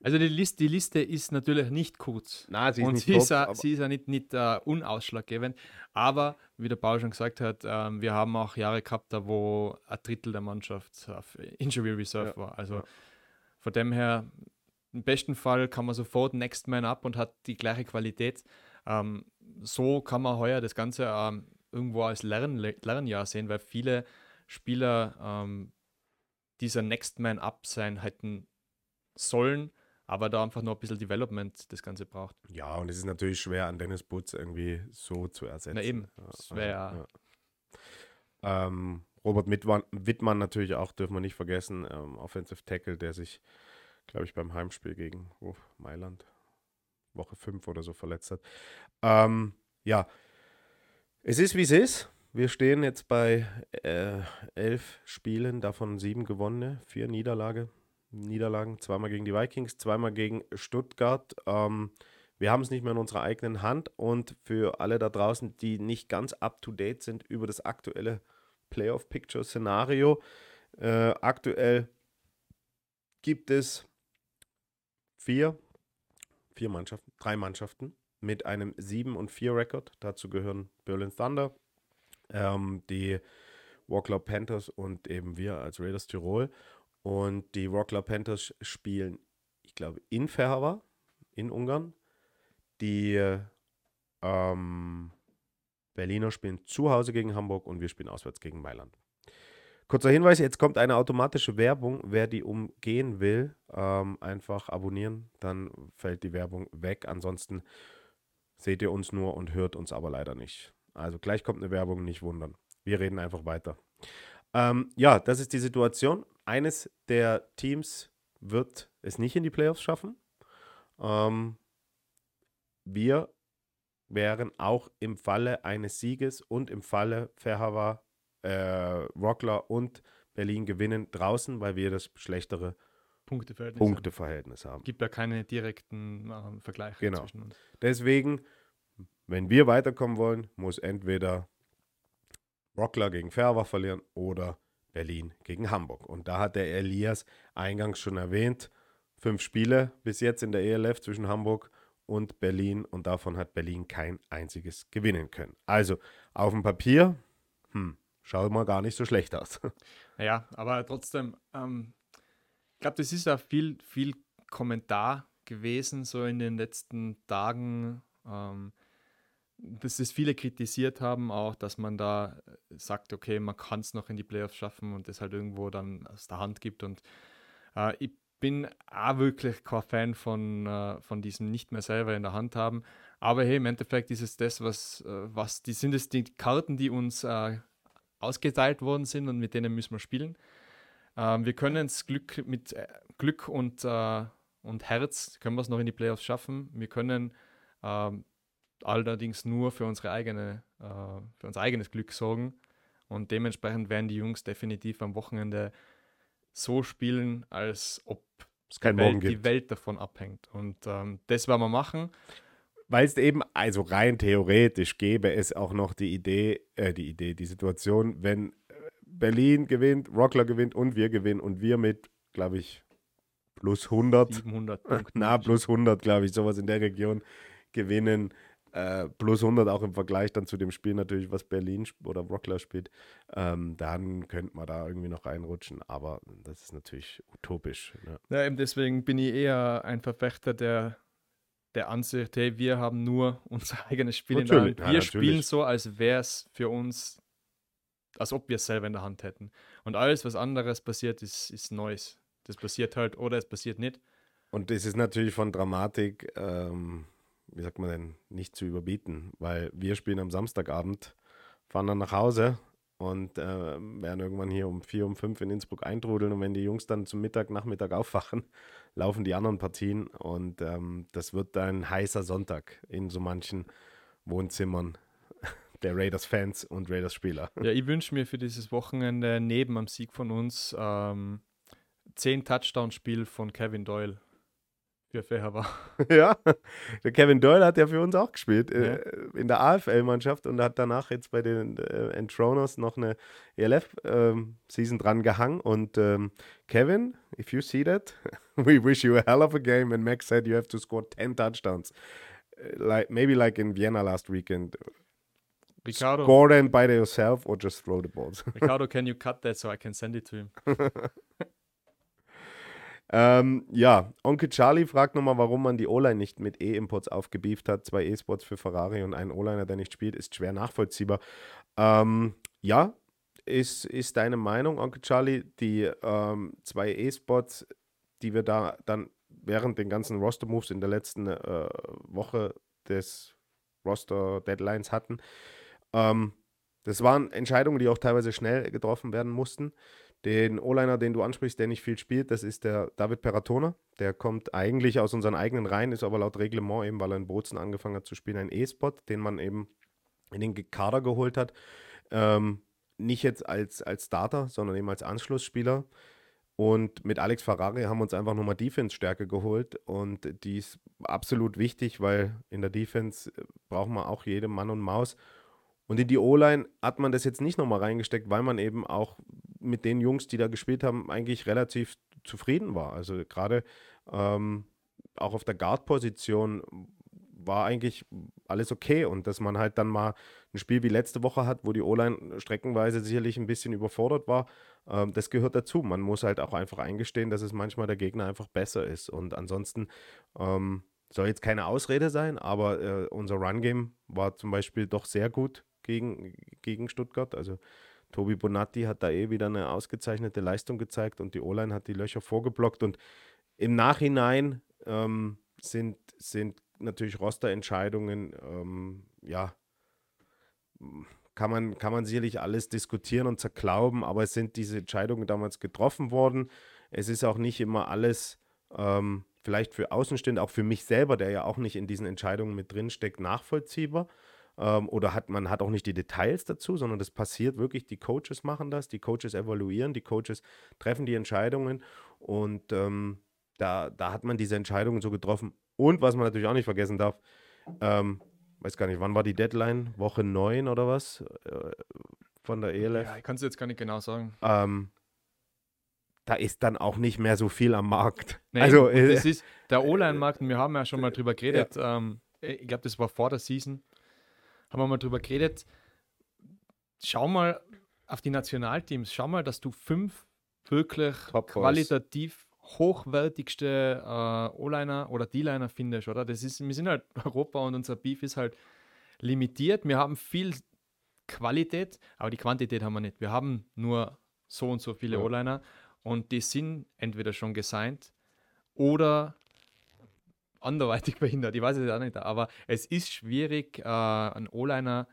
Also die Liste, die Liste ist natürlich nicht kurz. Nein, sie ist Und nicht sie, top, ist auch, sie ist ja nicht, nicht uh, unausschlaggebend. Aber, wie der Paul schon gesagt hat, ähm, wir haben auch Jahre gehabt, da wo ein Drittel der Mannschaft auf Injury Reserve ja, war. Also ja. von dem her, im besten Fall kann man sofort Next Man up und hat die gleiche Qualität. Ähm, so kann man heuer das Ganze ähm, irgendwo als Lern Lernjahr sehen, weil viele Spieler ähm, dieser Next Man Up sein hätten sollen, aber da einfach nur ein bisschen Development das Ganze braucht. Ja, und es ist natürlich schwer, an Dennis Butz irgendwie so zu ersetzen. Na eben, das wäre ja. ja. Ähm, Robert Wittmann, Wittmann natürlich auch, dürfen wir nicht vergessen, ähm, Offensive Tackle, der sich, glaube ich, beim Heimspiel gegen oh, Mailand Woche 5 oder so verletzt hat. Ähm, ja, es ist wie es ist. Wir stehen jetzt bei äh, elf Spielen, davon sieben gewonnene, vier Niederlage, Niederlagen, zweimal gegen die Vikings, zweimal gegen Stuttgart. Ähm, wir haben es nicht mehr in unserer eigenen Hand und für alle da draußen, die nicht ganz up-to-date sind über das aktuelle Playoff-Picture-Szenario, äh, aktuell gibt es vier vier Mannschaften, drei Mannschaften mit einem 7 und 4 Rekord. Dazu gehören Berlin Thunder, ähm, die Warclaw Panthers und eben wir als Raiders Tirol. Und die Warclaw Panthers spielen, ich glaube, in Ferhava, in Ungarn. Die ähm, Berliner spielen zu Hause gegen Hamburg und wir spielen auswärts gegen Mailand. Kurzer Hinweis, jetzt kommt eine automatische Werbung. Wer die umgehen will, ähm, einfach abonnieren, dann fällt die Werbung weg. Ansonsten seht ihr uns nur und hört uns aber leider nicht. Also gleich kommt eine Werbung, nicht wundern. Wir reden einfach weiter. Ähm, ja, das ist die Situation. Eines der Teams wird es nicht in die Playoffs schaffen. Ähm, wir wären auch im Falle eines Sieges und im Falle Verhava äh, Rockler und Berlin gewinnen draußen, weil wir das schlechtere Punkteverhältnis, Punkteverhältnis haben. Es gibt ja keine direkten äh, Vergleiche genau. zwischen uns. Deswegen, wenn wir weiterkommen wollen, muss entweder Rockler gegen Ferber verlieren oder Berlin gegen Hamburg. Und da hat der Elias eingangs schon erwähnt, fünf Spiele bis jetzt in der ELF zwischen Hamburg und Berlin und davon hat Berlin kein einziges gewinnen können. Also auf dem Papier, hm, schaut mal gar nicht so schlecht aus. [laughs] Ja, aber trotzdem, ähm, ich glaube, das ist ja viel, viel Kommentar gewesen, so in den letzten Tagen. Ähm, dass es viele kritisiert haben, auch, dass man da sagt, okay, man kann es noch in die Playoffs schaffen und das halt irgendwo dann aus der Hand gibt. Und äh, ich bin auch wirklich kein Fan von, äh, von diesem nicht mehr selber in der Hand haben. Aber hey, im Endeffekt ist es das, was, äh, was die sind es die Karten, die uns äh, ausgeteilt worden sind und mit denen müssen wir spielen. Ähm, wir können es Glück mit äh, Glück und, äh, und Herz können wir es noch in die Playoffs schaffen. Wir können ähm, allerdings nur für unsere eigene, äh, für unser eigenes Glück sorgen. Und dementsprechend werden die Jungs definitiv am Wochenende so spielen, als ob die, Welt, die Welt davon abhängt. Und ähm, das werden wir machen. Weil es eben, also rein theoretisch gäbe es auch noch die Idee, äh, die Idee, die Situation, wenn äh, Berlin gewinnt, Rockler gewinnt und wir gewinnen und wir mit, glaube ich, plus 100, 700 Punkte. na, plus 100, glaube ich, sowas in der Region gewinnen. Äh, plus 100 auch im Vergleich dann zu dem Spiel natürlich, was Berlin oder Rockler spielt. Ähm, dann könnte man da irgendwie noch reinrutschen, aber das ist natürlich utopisch. Ne? Ja, eben deswegen bin ich eher ein Verfechter der, der Ansicht, hey, wir haben nur [laughs] unser eigenes Spiel in der Natürlich, Hand. ja, Wir natürlich. spielen so, als wäre es für uns, als ob wir es selber in der Hand hätten. Und alles, was anderes passiert, ist, ist Neues. Das passiert halt oder es passiert nicht. Und es ist natürlich von Dramatik, ähm, wie sagt man denn, nicht zu überbieten, weil wir spielen am Samstagabend, fahren dann nach Hause und äh, werden irgendwann hier um vier, um fünf in Innsbruck eintrudeln. Und wenn die Jungs dann zum Mittag, Nachmittag aufwachen, [laughs] laufen die anderen Partien und ähm, das wird ein heißer Sonntag in so manchen Wohnzimmern [laughs] der Raiders-Fans und Raiders-Spieler. [laughs] Ja, ich wünsche mir für dieses Wochenende neben am Sieg von uns ähm, zehn Touchdown-Spiel von Kevin Doyle für Fehaber. [laughs] Ja, der Kevin Doyle hat ja für uns auch gespielt Ja. äh, in der AFL-Mannschaft und hat danach jetzt bei den äh, Entroners noch eine ELF-Season dran gehangen. Und ähm, Kevin, if you see that, [laughs] we wish you a hell of a game. And Max said you have to score 10 touchdowns. Uh, Like, maybe like in Vienna last weekend. Ricardo, Score them by yourself or just throw the balls. [laughs] Ricardo, can you cut that so I can send it to him? Ähm, ja, Onkel Charlie fragt nochmal, warum man die O-Line nicht mit E-Imports aufgebieft hat. Zwei E-Spots für Ferrari und ein O-Liner, der nicht spielt, ist schwer nachvollziehbar. Ähm, ja, ist, ist deine Meinung, Onkel Charlie. Die ähm, zwei E-Spots, die wir da dann während den ganzen Roster-Moves in der letzten äh, Woche des Roster-Deadlines hatten, ähm, das waren Entscheidungen, die auch teilweise schnell getroffen werden mussten. Den O-Liner, den du ansprichst, der nicht viel spielt, das ist der David Peratona. Der kommt eigentlich aus unseren eigenen Reihen, ist aber laut Reglement eben, weil er in Bozen angefangen hat zu spielen, ein E-Spot, den man eben in den Kader geholt hat. Ähm, nicht jetzt als, als Starter, sondern eben als Anschlussspieler. Und mit Alex Ferrari haben wir uns einfach nochmal Defense-Stärke geholt. Und die ist absolut wichtig, weil in der Defense äh, braucht man auch jede Mann und Maus. Und in die O-Line hat man das jetzt nicht nochmal reingesteckt, weil man eben auch mit den Jungs, die da gespielt haben, eigentlich relativ zufrieden war. Also gerade ähm, auch auf der Guard-Position war eigentlich alles okay. Und dass man halt dann mal ein Spiel wie letzte Woche hat, wo die O-Line streckenweise sicherlich ein bisschen überfordert war, ähm, das gehört dazu. Man muss halt auch einfach eingestehen, dass es manchmal der Gegner einfach besser ist. Und ansonsten ähm, soll jetzt keine Ausrede sein, aber äh, unser Run-Game war zum Beispiel doch sehr gut gegen, gegen Stuttgart. Also Tobi Bonatti hat da eh wieder eine ausgezeichnete Leistung gezeigt und die O-Line hat die Löcher vorgeblockt. Und im Nachhinein ähm, sind, sind natürlich Rosterentscheidungen, ähm, ja, kann man, kann man sicherlich alles diskutieren und zerklauben, aber es sind diese Entscheidungen damals getroffen worden. Es ist auch nicht immer alles, ähm, vielleicht für Außenstehende, auch für mich selber, der ja auch nicht in diesen Entscheidungen mit drin steckt, nachvollziehbar. Ähm, oder hat man hat auch nicht die Details dazu, sondern das passiert wirklich. Die Coaches machen das, die Coaches evaluieren, die Coaches treffen die Entscheidungen und ähm, da, da hat man diese Entscheidungen so getroffen. Und was man natürlich auch nicht vergessen darf, ähm, weiß gar nicht, wann war die Deadline? Woche 9 oder was? Äh, von der ELF. Ja, ich kann es jetzt gar nicht genau sagen. Ähm, da ist dann auch nicht mehr so viel am Markt. Nee, also, äh, das ist der O-Line-Markt, und wir haben ja schon mal drüber geredet. Ähm, ich glaube, das war vor der Season. Haben wir mal drüber geredet. Schau mal auf die Nationalteams. Schau mal, dass du fünf wirklich qualitativ hochwertigste äh, O-Liner oder D-Liner findest, oder? Das ist, wir sind halt [laughs] Europa und unser Beef ist halt limitiert. Wir haben viel Qualität, aber die Quantität haben wir nicht. Wir haben nur so und so viele ja. O-Liner und die sind entweder schon gesigned oder anderweitig [laughs] behindert. Ich weiß es auch nicht, aber es ist schwierig, äh, einen O-Liner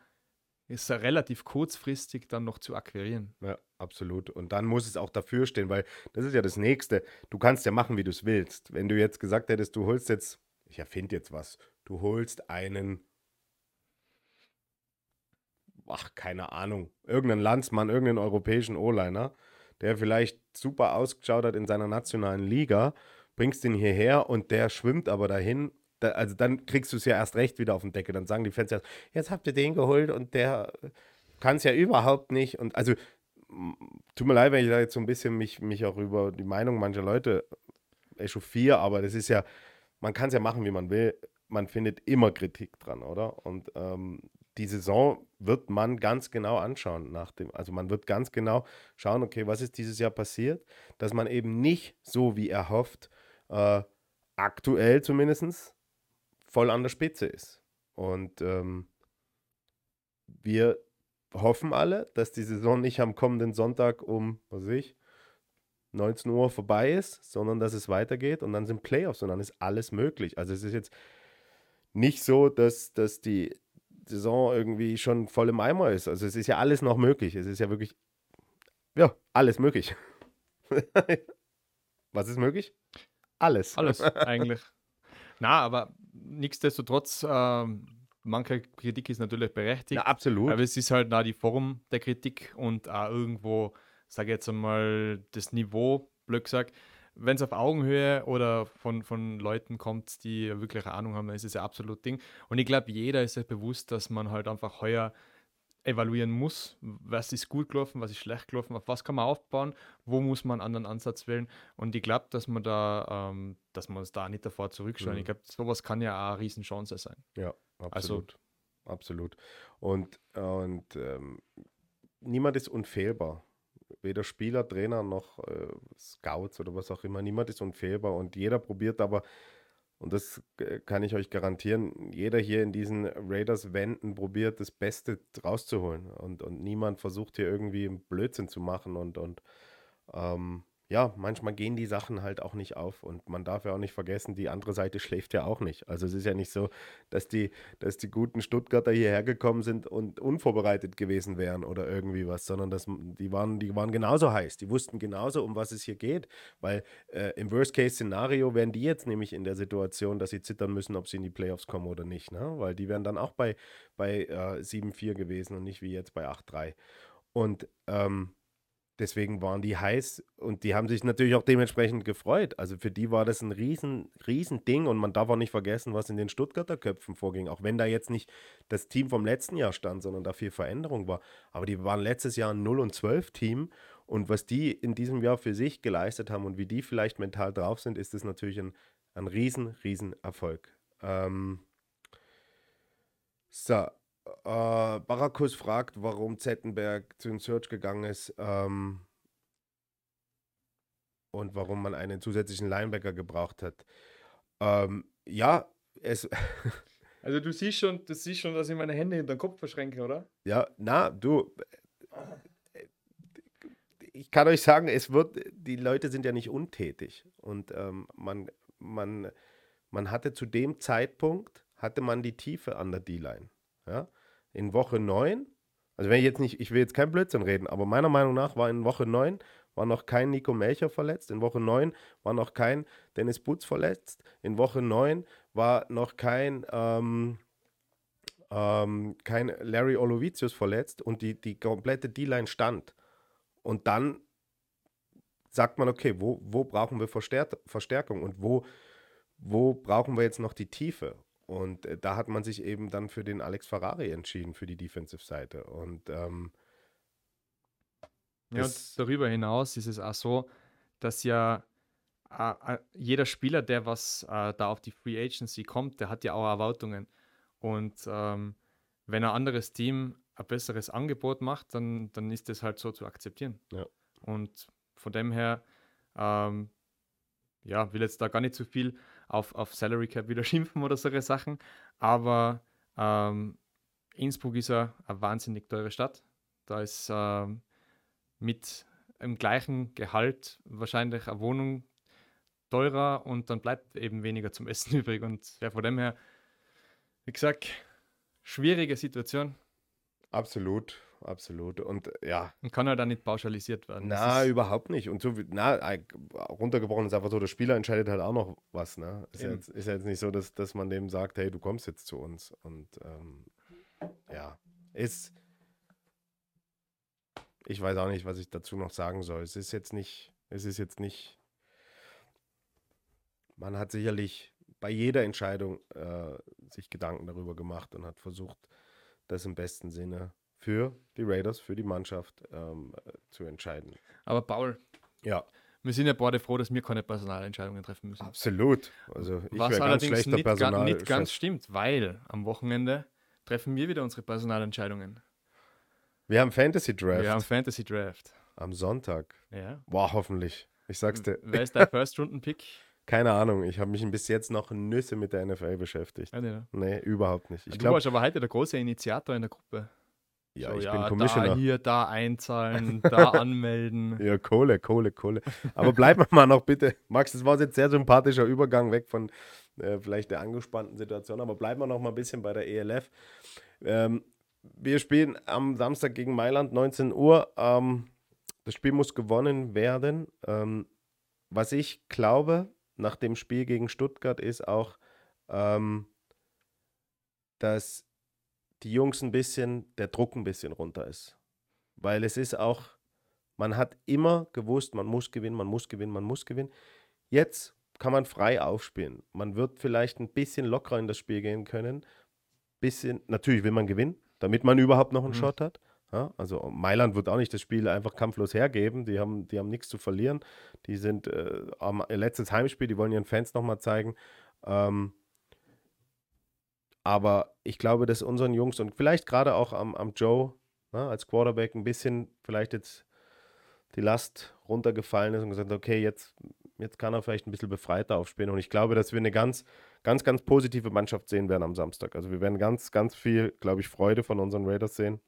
ist relativ kurzfristig dann noch zu akquirieren. Ja, absolut. Und dann muss es auch dafür stehen, weil das ist ja das Nächste. Du kannst ja machen, wie du es willst. Wenn du jetzt gesagt hättest, du holst jetzt, ich erfinde jetzt was, du holst einen, ach, keine Ahnung, irgendeinen Landsmann, irgendeinen europäischen O-Liner, der vielleicht super ausgeschaut hat in seiner nationalen Liga, bringst ihn hierher und der schwimmt aber dahin da, also dann kriegst du es ja erst recht wieder auf den Deckel. Dann sagen die Fans ja, jetzt habt ihr den geholt und der kann es ja überhaupt nicht. Und also tut mir leid, wenn ich da jetzt so ein bisschen mich, mich auch über die Meinung mancher Leute echauffiere, aber das ist ja, man kann es ja machen, wie man will. Man findet immer Kritik dran, oder? Und ähm, die Saison wird man ganz genau anschauen nach dem, also man wird ganz genau schauen, okay, was ist dieses Jahr passiert, dass man eben nicht so wie er hofft, äh, aktuell zumindest voll an der Spitze ist. Und ähm, wir hoffen alle, dass die Saison nicht am kommenden Sonntag um, was weiß ich, 19 Uhr vorbei ist, sondern dass es weitergeht und dann sind Playoffs und dann ist alles möglich. Also es ist jetzt nicht so, dass, dass die Saison irgendwie schon voll im Eimer ist. Also es ist ja alles noch möglich. Es ist ja wirklich, ja, alles möglich. [laughs] Was ist möglich? Alles. Alles [laughs] eigentlich. Na, aber nichtsdestotrotz, äh, manche Kritik ist natürlich berechtigt. Na, absolut. Aber es ist halt da die Form der Kritik und auch irgendwo, sage ich jetzt einmal, das Niveau, blöd gesagt. Wenn es auf Augenhöhe oder von, von Leuten kommt, die wirklich eine Ahnung haben, dann ist es ja absolut Ding. Und ich glaube, jeder ist sich bewusst, dass man halt einfach heuer evaluieren muss, was ist gut gelaufen, was ist schlecht gelaufen, auf was kann man aufbauen, wo muss man einen anderen Ansatz wählen. Und ich glaube, dass man da, ähm, dass man uns da nicht davor zurückschauen. Mhm. Ich glaube, sowas kann ja auch eine Riesenchance sein. Ja, absolut. Also, absolut. Und, und ähm, niemand ist unfehlbar. Weder Spieler, Trainer noch äh, Scouts oder was auch immer. Niemand ist unfehlbar und jeder probiert aber und das äh, kann ich euch garantieren. Jeder hier in diesen Raiders-Wänden probiert, das Beste rauszuholen. Und, und niemand versucht hier irgendwie Blödsinn zu machen. Und, und ähm, ja, manchmal gehen die Sachen halt auch nicht auf und man darf ja auch nicht vergessen, die andere Seite schläft ja auch nicht. Also es ist ja nicht so, dass die, dass die guten Stuttgarter hierher gekommen sind und unvorbereitet gewesen wären oder irgendwie was, sondern dass, die, waren, die waren genauso heiß, die wussten genauso, um was es hier geht, weil äh, im Worst-Case-Szenario wären die jetzt nämlich in der Situation, dass sie zittern müssen, ob sie in die Playoffs kommen oder nicht, ne? weil die wären dann auch bei, bei äh, 7-4 gewesen und nicht wie jetzt bei 8-3. Und ähm, Deswegen waren die heiß und die haben sich natürlich auch dementsprechend gefreut. Also für die war das ein riesen, riesen Ding und man darf auch nicht vergessen, was in den Stuttgarter Köpfen vorging. Auch wenn da jetzt nicht das Team vom letzten Jahr stand, sondern da viel Veränderung war. Aber die waren letztes Jahr ein 0 und 12 Team und was die in diesem Jahr für sich geleistet haben und wie die vielleicht mental drauf sind, ist das natürlich ein, ein riesen, riesen Erfolg. Ähm so, äh, Barakus fragt, warum Zettenberg zu den Search gegangen ist ähm, und warum man einen zusätzlichen Linebacker gebraucht hat. Ähm, ja, es. [laughs] also du siehst schon, du siehst schon, dass ich meine Hände hinter den Kopf verschränke, oder? Ja, na, du. Ich kann euch sagen, es wird, die Leute sind ja nicht untätig. Und ähm, man, man, man hatte zu dem Zeitpunkt, hatte man die Tiefe an der D-Line. Ja? In Woche 9, also wenn ich jetzt nicht, ich will jetzt kein Blödsinn reden, aber meiner Meinung nach war in Woche 9 war noch kein Nico Melcher verletzt, in Woche 9 war noch kein Dennis Butz verletzt, in Woche 9 war noch kein, ähm, ähm, kein Larry Olovicius verletzt und die, die komplette D-Line stand. Und dann sagt man, okay, wo, wo brauchen wir Verstärkung und wo, wo brauchen wir jetzt noch die Tiefe? Und äh, da hat man sich eben dann für den Alex Ferrari entschieden, für die Defensive-Seite. Und ähm, ja, und darüber hinaus ist es auch so, dass ja äh, jeder Spieler, der was äh, da auf die Free Agency kommt, der hat ja auch Erwartungen. Und ähm, wenn ein anderes Team ein besseres Angebot macht, dann, dann ist das halt so zu akzeptieren. Ja. Und von dem her ähm, ja, will jetzt da gar nicht zu viel auf, auf Salary Cap wieder [laughs] schimpfen oder solche Sachen, aber ähm, Innsbruck ist ja eine wahnsinnig teure Stadt. Da ist ähm, mit im gleichen Gehalt wahrscheinlich eine Wohnung teurer und dann bleibt eben weniger zum Essen [laughs] übrig. Und ja, von dem her, wie gesagt, schwierige Situation. Absolut, absolut. Und ja. Und kann halt auch nicht pauschalisiert werden. Na, überhaupt nicht. Und so, na, runtergebrochen ist einfach so, der Spieler entscheidet halt auch noch was. Ne? Ist, ja jetzt, ist ja jetzt nicht so, dass, dass man dem sagt, hey, du kommst jetzt zu uns. Und ähm, ja, ist. Ich weiß auch nicht, was ich dazu noch sagen soll. Es ist jetzt nicht, es ist jetzt nicht. Man hat sicherlich bei jeder Entscheidung äh, sich Gedanken darüber gemacht und hat versucht, das im besten Sinne für die Raiders, für die Mannschaft ähm, äh, zu entscheiden. Aber Paul, ja. wir sind ja beide froh, dass wir keine Personalentscheidungen treffen müssen. Absolut. Also ich Was ganz schlechter nicht, Personal nicht ganz stimmt, weil am Wochenende treffen wir wieder unsere Personalentscheidungen. Wir haben Fantasy Draft. Wir haben Fantasy Draft. Am Sonntag. Ja. Boah, hoffentlich. Ich sag's dir. Wer ist dein [laughs] First-Runden-Pick? Keine Ahnung, ich habe mich bis jetzt noch Nüsse mit der NFL beschäftigt. Ja, nee, nee, überhaupt nicht. Ich du glaub, warst aber heute der große Initiator in der Gruppe. Ja, so, ich ja, bin Commissioner. Da hier, da einzahlen, [laughs] da anmelden. Ja, Kohle, Kohle, Kohle. Aber bleiben wir mal noch bitte. Max, das war jetzt sehr sympathischer Übergang weg von äh, vielleicht der angespannten Situation, aber bleiben wir noch mal ein bisschen bei der ELF. Ähm, wir spielen am Samstag gegen Mailand, 19 Uhr. Ähm, das Spiel muss gewonnen werden. Ähm, was ich glaube, nach dem Spiel gegen Stuttgart ist auch, ähm, dass die Jungs ein bisschen, der Druck ein bisschen runter ist. Weil es ist auch, man hat immer gewusst, man muss gewinnen, man muss gewinnen, man muss gewinnen. Jetzt kann man frei aufspielen. Man wird vielleicht ein bisschen lockerer in das Spiel gehen können. Bisschen, natürlich will man gewinnen, damit man überhaupt noch einen mhm. Shot hat. Ja, also Mailand wird auch nicht das Spiel einfach kampflos hergeben. Die haben, die haben nichts zu verlieren. Die sind äh, am letztes Heimspiel, die wollen ihren Fans nochmal zeigen. Ähm, aber ich glaube, dass unseren Jungs und vielleicht gerade auch am, am Joe ja, als Quarterback ein bisschen vielleicht jetzt die Last runtergefallen ist und gesagt, okay, jetzt, jetzt kann er vielleicht ein bisschen befreiter aufspielen. Und ich glaube, dass wir eine ganz, ganz, ganz positive Mannschaft sehen werden am Samstag. Also wir werden ganz, ganz viel, glaube ich, Freude von unseren Raiders sehen.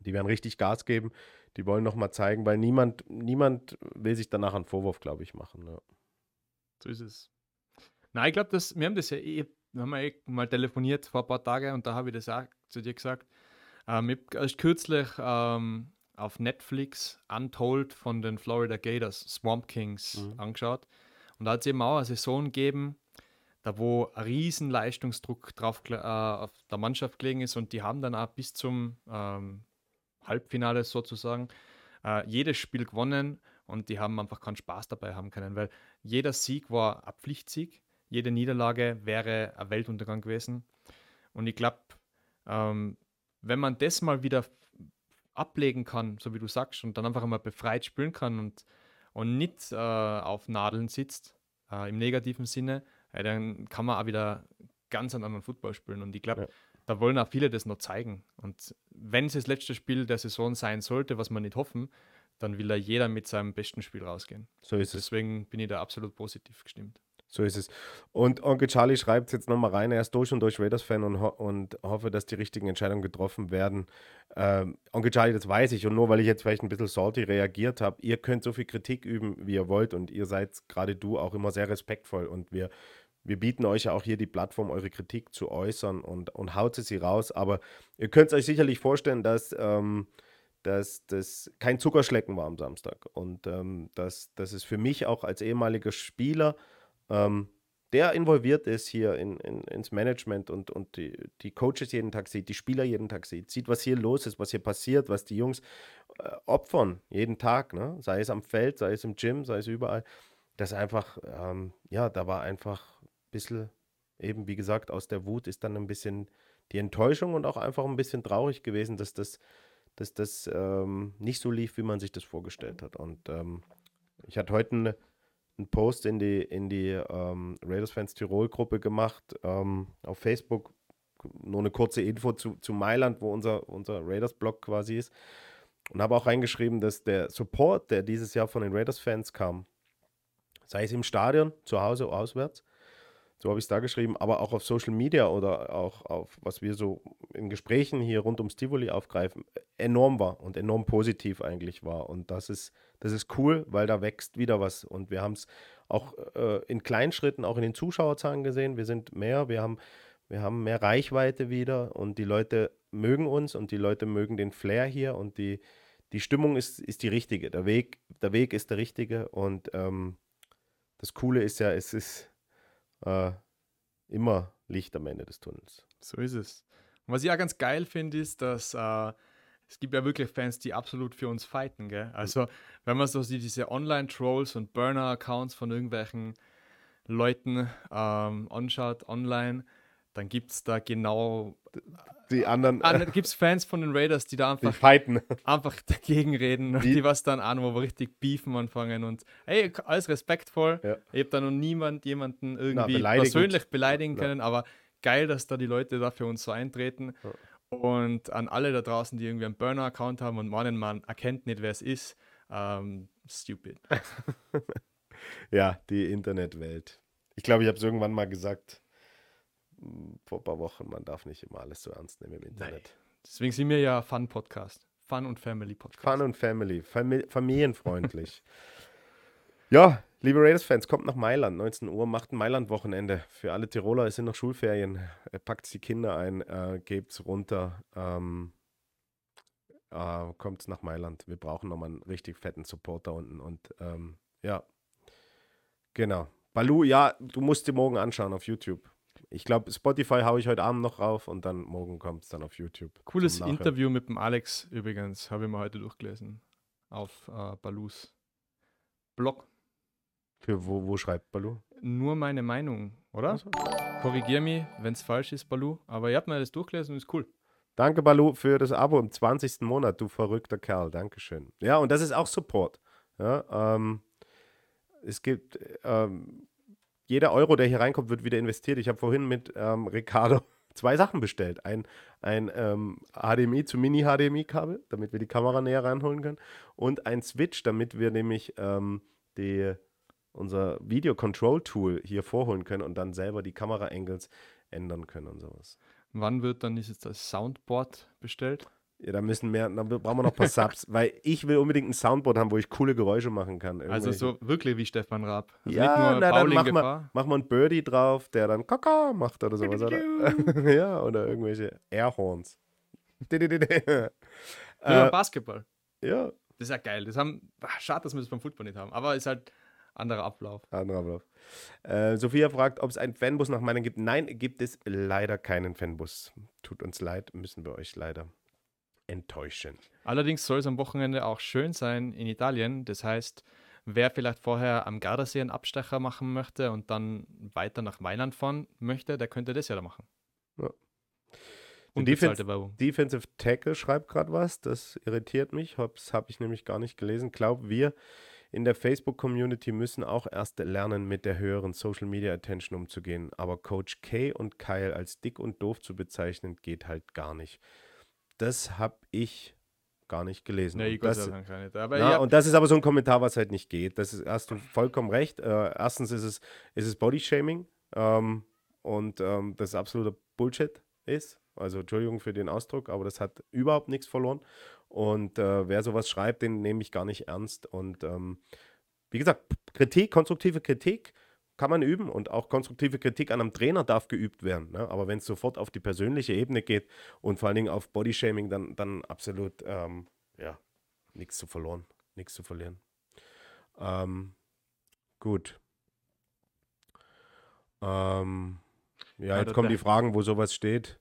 Die werden richtig Gas geben. Die wollen nochmal zeigen, weil niemand, niemand will sich danach einen Vorwurf, glaube ich, machen. Ja. So ist es. Na, ich glaube, wir haben das ja eh, wir haben eh mal telefoniert vor ein paar Tagen und da habe ich das auch zu dir gesagt. Ähm, ich habe erst kürzlich ähm, auf Netflix Untold von den Florida Gators, Swamp Kings, mhm. angeschaut. Und da hat es eben auch eine Saison gegeben, da wo ein riesen Leistungsdruck drauf äh, auf der Mannschaft gelegen ist und die haben dann auch bis zum ähm, Halbfinale sozusagen, äh, jedes Spiel gewonnen und die haben einfach keinen Spaß dabei haben können, weil jeder Sieg war ein Pflichtsieg, jede Niederlage wäre ein Weltuntergang gewesen. Und ich glaube, ähm, wenn man das mal wieder ablegen kann, so wie du sagst, und dann einfach einmal befreit spielen kann und, und nicht äh, auf Nadeln sitzt, äh, im negativen Sinne, äh, dann kann man auch wieder ganz einen anderen Football spielen. Und ich glaube, ja da wollen auch viele das noch zeigen. Und wenn es das letzte Spiel der Saison sein sollte, was wir nicht hoffen, dann will da jeder mit seinem besten Spiel rausgehen. So ist es. Deswegen bin ich da absolut positiv gestimmt. So ist es. Und Onkel Charlie schreibt es jetzt nochmal rein, er ist durch und durch Raiders-Fan und, ho und hoffe, dass die richtigen Entscheidungen getroffen werden. Ähm, Onkel Charlie, das weiß ich. Und nur weil ich jetzt vielleicht ein bisschen salty reagiert habe, ihr könnt so viel Kritik üben, wie ihr wollt. Und ihr seid, gerade du, auch immer sehr respektvoll. Und wir wir bieten euch ja auch hier die Plattform, eure Kritik zu äußern und, und haut sie raus. Aber ihr könnt es euch sicherlich vorstellen, dass, ähm, dass das kein Zuckerschlecken war am Samstag. Und ähm, dass, dass es für mich auch als ehemaliger Spieler, ähm, der involviert ist hier in, in, ins Management und, und die, die Coaches jeden Tag sieht, die Spieler jeden Tag sieht, sieht, was hier los ist, was hier passiert, was die Jungs äh, opfern jeden Tag, ne? sei es am Feld, sei es im Gym, sei es überall. Das einfach, ähm, ja, da war einfach bisschen, eben wie gesagt, aus der Wut ist dann ein bisschen die Enttäuschung und auch einfach ein bisschen traurig gewesen, dass das, dass das ähm, nicht so lief, wie man sich das vorgestellt hat. Und ähm, ich hatte heute einen, einen Post in die, in die ähm, Raiders Fans Tirol Gruppe gemacht ähm, auf Facebook. Nur eine kurze Info zu, zu Mailand, wo unser, unser Raiders-Blog quasi ist. Und habe auch reingeschrieben, dass der Support, der dieses Jahr von den Raiders-Fans kam, Sei es im Stadion, zu Hause, auswärts. So habe ich es da geschrieben, aber auch auf Social Media oder auch auf, was wir so in Gesprächen hier rund ums Tivoli aufgreifen, enorm war und enorm positiv eigentlich war. Und das ist, das ist cool, weil da wächst wieder was. Und wir haben es auch äh, in kleinen Schritten, auch in den Zuschauerzahlen gesehen. Wir sind mehr, wir haben, wir haben mehr Reichweite wieder und die Leute mögen uns und die Leute mögen den Flair hier und die, die Stimmung ist, ist die richtige. Der Weg, der Weg ist der richtige und ähm, das Coole ist ja, es ist äh, immer Licht am Ende des Tunnels. So ist es. Und was ich auch ganz geil finde, ist, dass äh, es gibt ja wirklich Fans, die absolut für uns fighten. Gell? Also, wenn man so sieht, diese Online-Trolls und Burner-Accounts von irgendwelchen Leuten ähm, anschaut online, dann gibt es da genau die anderen. Ah, gibt es Fans von den Raiders, die da einfach, die fighten. [laughs] einfach dagegen reden und die, die was dann an, wo wir richtig beefen anfangen und hey, alles respektvoll. Ja. Ich habe da noch niemand jemanden irgendwie Na, persönlich beleidigen können, ja. aber geil, dass da die Leute da für uns so eintreten. Ja. Und an alle da draußen, die irgendwie einen Burner-Account haben und meinen, man erkennt nicht, wer es ist, ähm, stupid. [laughs] ja, die Internetwelt. Ich glaube, ich habe es irgendwann mal gesagt vor ein paar Wochen, man darf nicht immer alles so ernst nehmen im Internet. Nein. Deswegen sind wir ja Fun-Podcast. Fun und Family Podcast. Fun und Family. Fam familienfreundlich. [laughs] ja, liebe Raiders-Fans, kommt nach Mailand. 19 Uhr, macht ein Mailand-Wochenende. Für alle Tiroler, es sind noch Schulferien. Packt die Kinder ein, äh, gebt's runter. Ähm, äh, kommt nach Mailand. Wir brauchen nochmal einen richtig fetten Support da unten. Und ähm, ja, genau. Balu, ja, du musst dir morgen anschauen auf YouTube. Ich glaube, Spotify haue ich heute Abend noch rauf und dann morgen kommt es dann auf YouTube. Cooles Interview mit dem Alex übrigens, habe ich mir heute durchgelesen. Auf äh, Balus Blog. Für wo, wo schreibt Balu? Nur meine Meinung, oder? Also. Korrigier mich, wenn es falsch ist, Balu. Aber ihr habt mir das durchgelesen und ist cool. Danke, Balu, für das Abo im 20. Monat, du verrückter Kerl. Dankeschön. Ja, und das ist auch Support. Ja, ähm, es gibt ähm, jeder Euro, der hier reinkommt, wird wieder investiert. Ich habe vorhin mit ähm, Ricardo [laughs] zwei Sachen bestellt. Ein, ein ähm, HDMI zu Mini-HDMI-Kabel, damit wir die Kamera näher reinholen können. Und ein Switch, damit wir nämlich ähm, die, unser Video-Control-Tool hier vorholen können und dann selber die Kamera-Angles ändern können und sowas. Wann wird dann dieses Soundboard bestellt? Ja, da müssen mehr, dann brauchen wir noch ein paar Subs, [laughs] weil ich will unbedingt ein Soundboard haben, wo ich coole Geräusche machen kann. Also so wirklich wie Stefan Raab. Also ja, na, dann mach mal, mach mal einen Birdie drauf, der dann Kaka macht oder sowas. Oder? [laughs] ja, oder irgendwelche Airhorns. Wie [laughs] äh, Basketball. Ja. Das ist ja geil. Das haben, ach, schade, dass wir das beim Football nicht haben, aber ist halt anderer Ablauf. Anderer Ablauf. Äh, Sophia fragt, ob es einen Fanbus nach Meinung gibt. Nein, gibt es leider keinen Fanbus. Tut uns leid, müssen wir euch leider enttäuschen. Allerdings soll es am Wochenende auch schön sein in Italien. Das heißt, wer vielleicht vorher am Gardasee einen Abstecher machen möchte und dann weiter nach Mailand fahren möchte, der könnte das ja da machen. Ja. Und Defense, Defensive Tackle schreibt gerade was, das irritiert mich, das habe ich nämlich gar nicht gelesen. Glauben wir in der Facebook-Community müssen auch erst lernen, mit der höheren Social Media Attention umzugehen. Aber Coach K und Kyle als dick und doof zu bezeichnen, geht halt gar nicht das habe ich gar nicht gelesen. Nee, und, das, nicht. Aber ja, und das ist aber so ein Kommentar, was halt nicht geht. Das ist, hast du vollkommen recht. Äh, erstens ist es, ist es Bodyshaming ähm, und ähm, das absoluter Bullshit ist. Also Entschuldigung für den Ausdruck, aber das hat überhaupt nichts verloren. Und äh, wer sowas schreibt, den nehme ich gar nicht ernst. Und ähm, wie gesagt, Kritik, konstruktive Kritik kann man üben und auch konstruktive Kritik an einem Trainer darf geübt werden. Ne? Aber wenn es sofort auf die persönliche Ebene geht und vor allen Dingen auf Bodyshaming, dann, dann absolut, ähm, ja, nichts zu verloren, nichts zu verlieren. Ähm, gut. Ähm, ja, jetzt kommen die Fragen, wo sowas steht.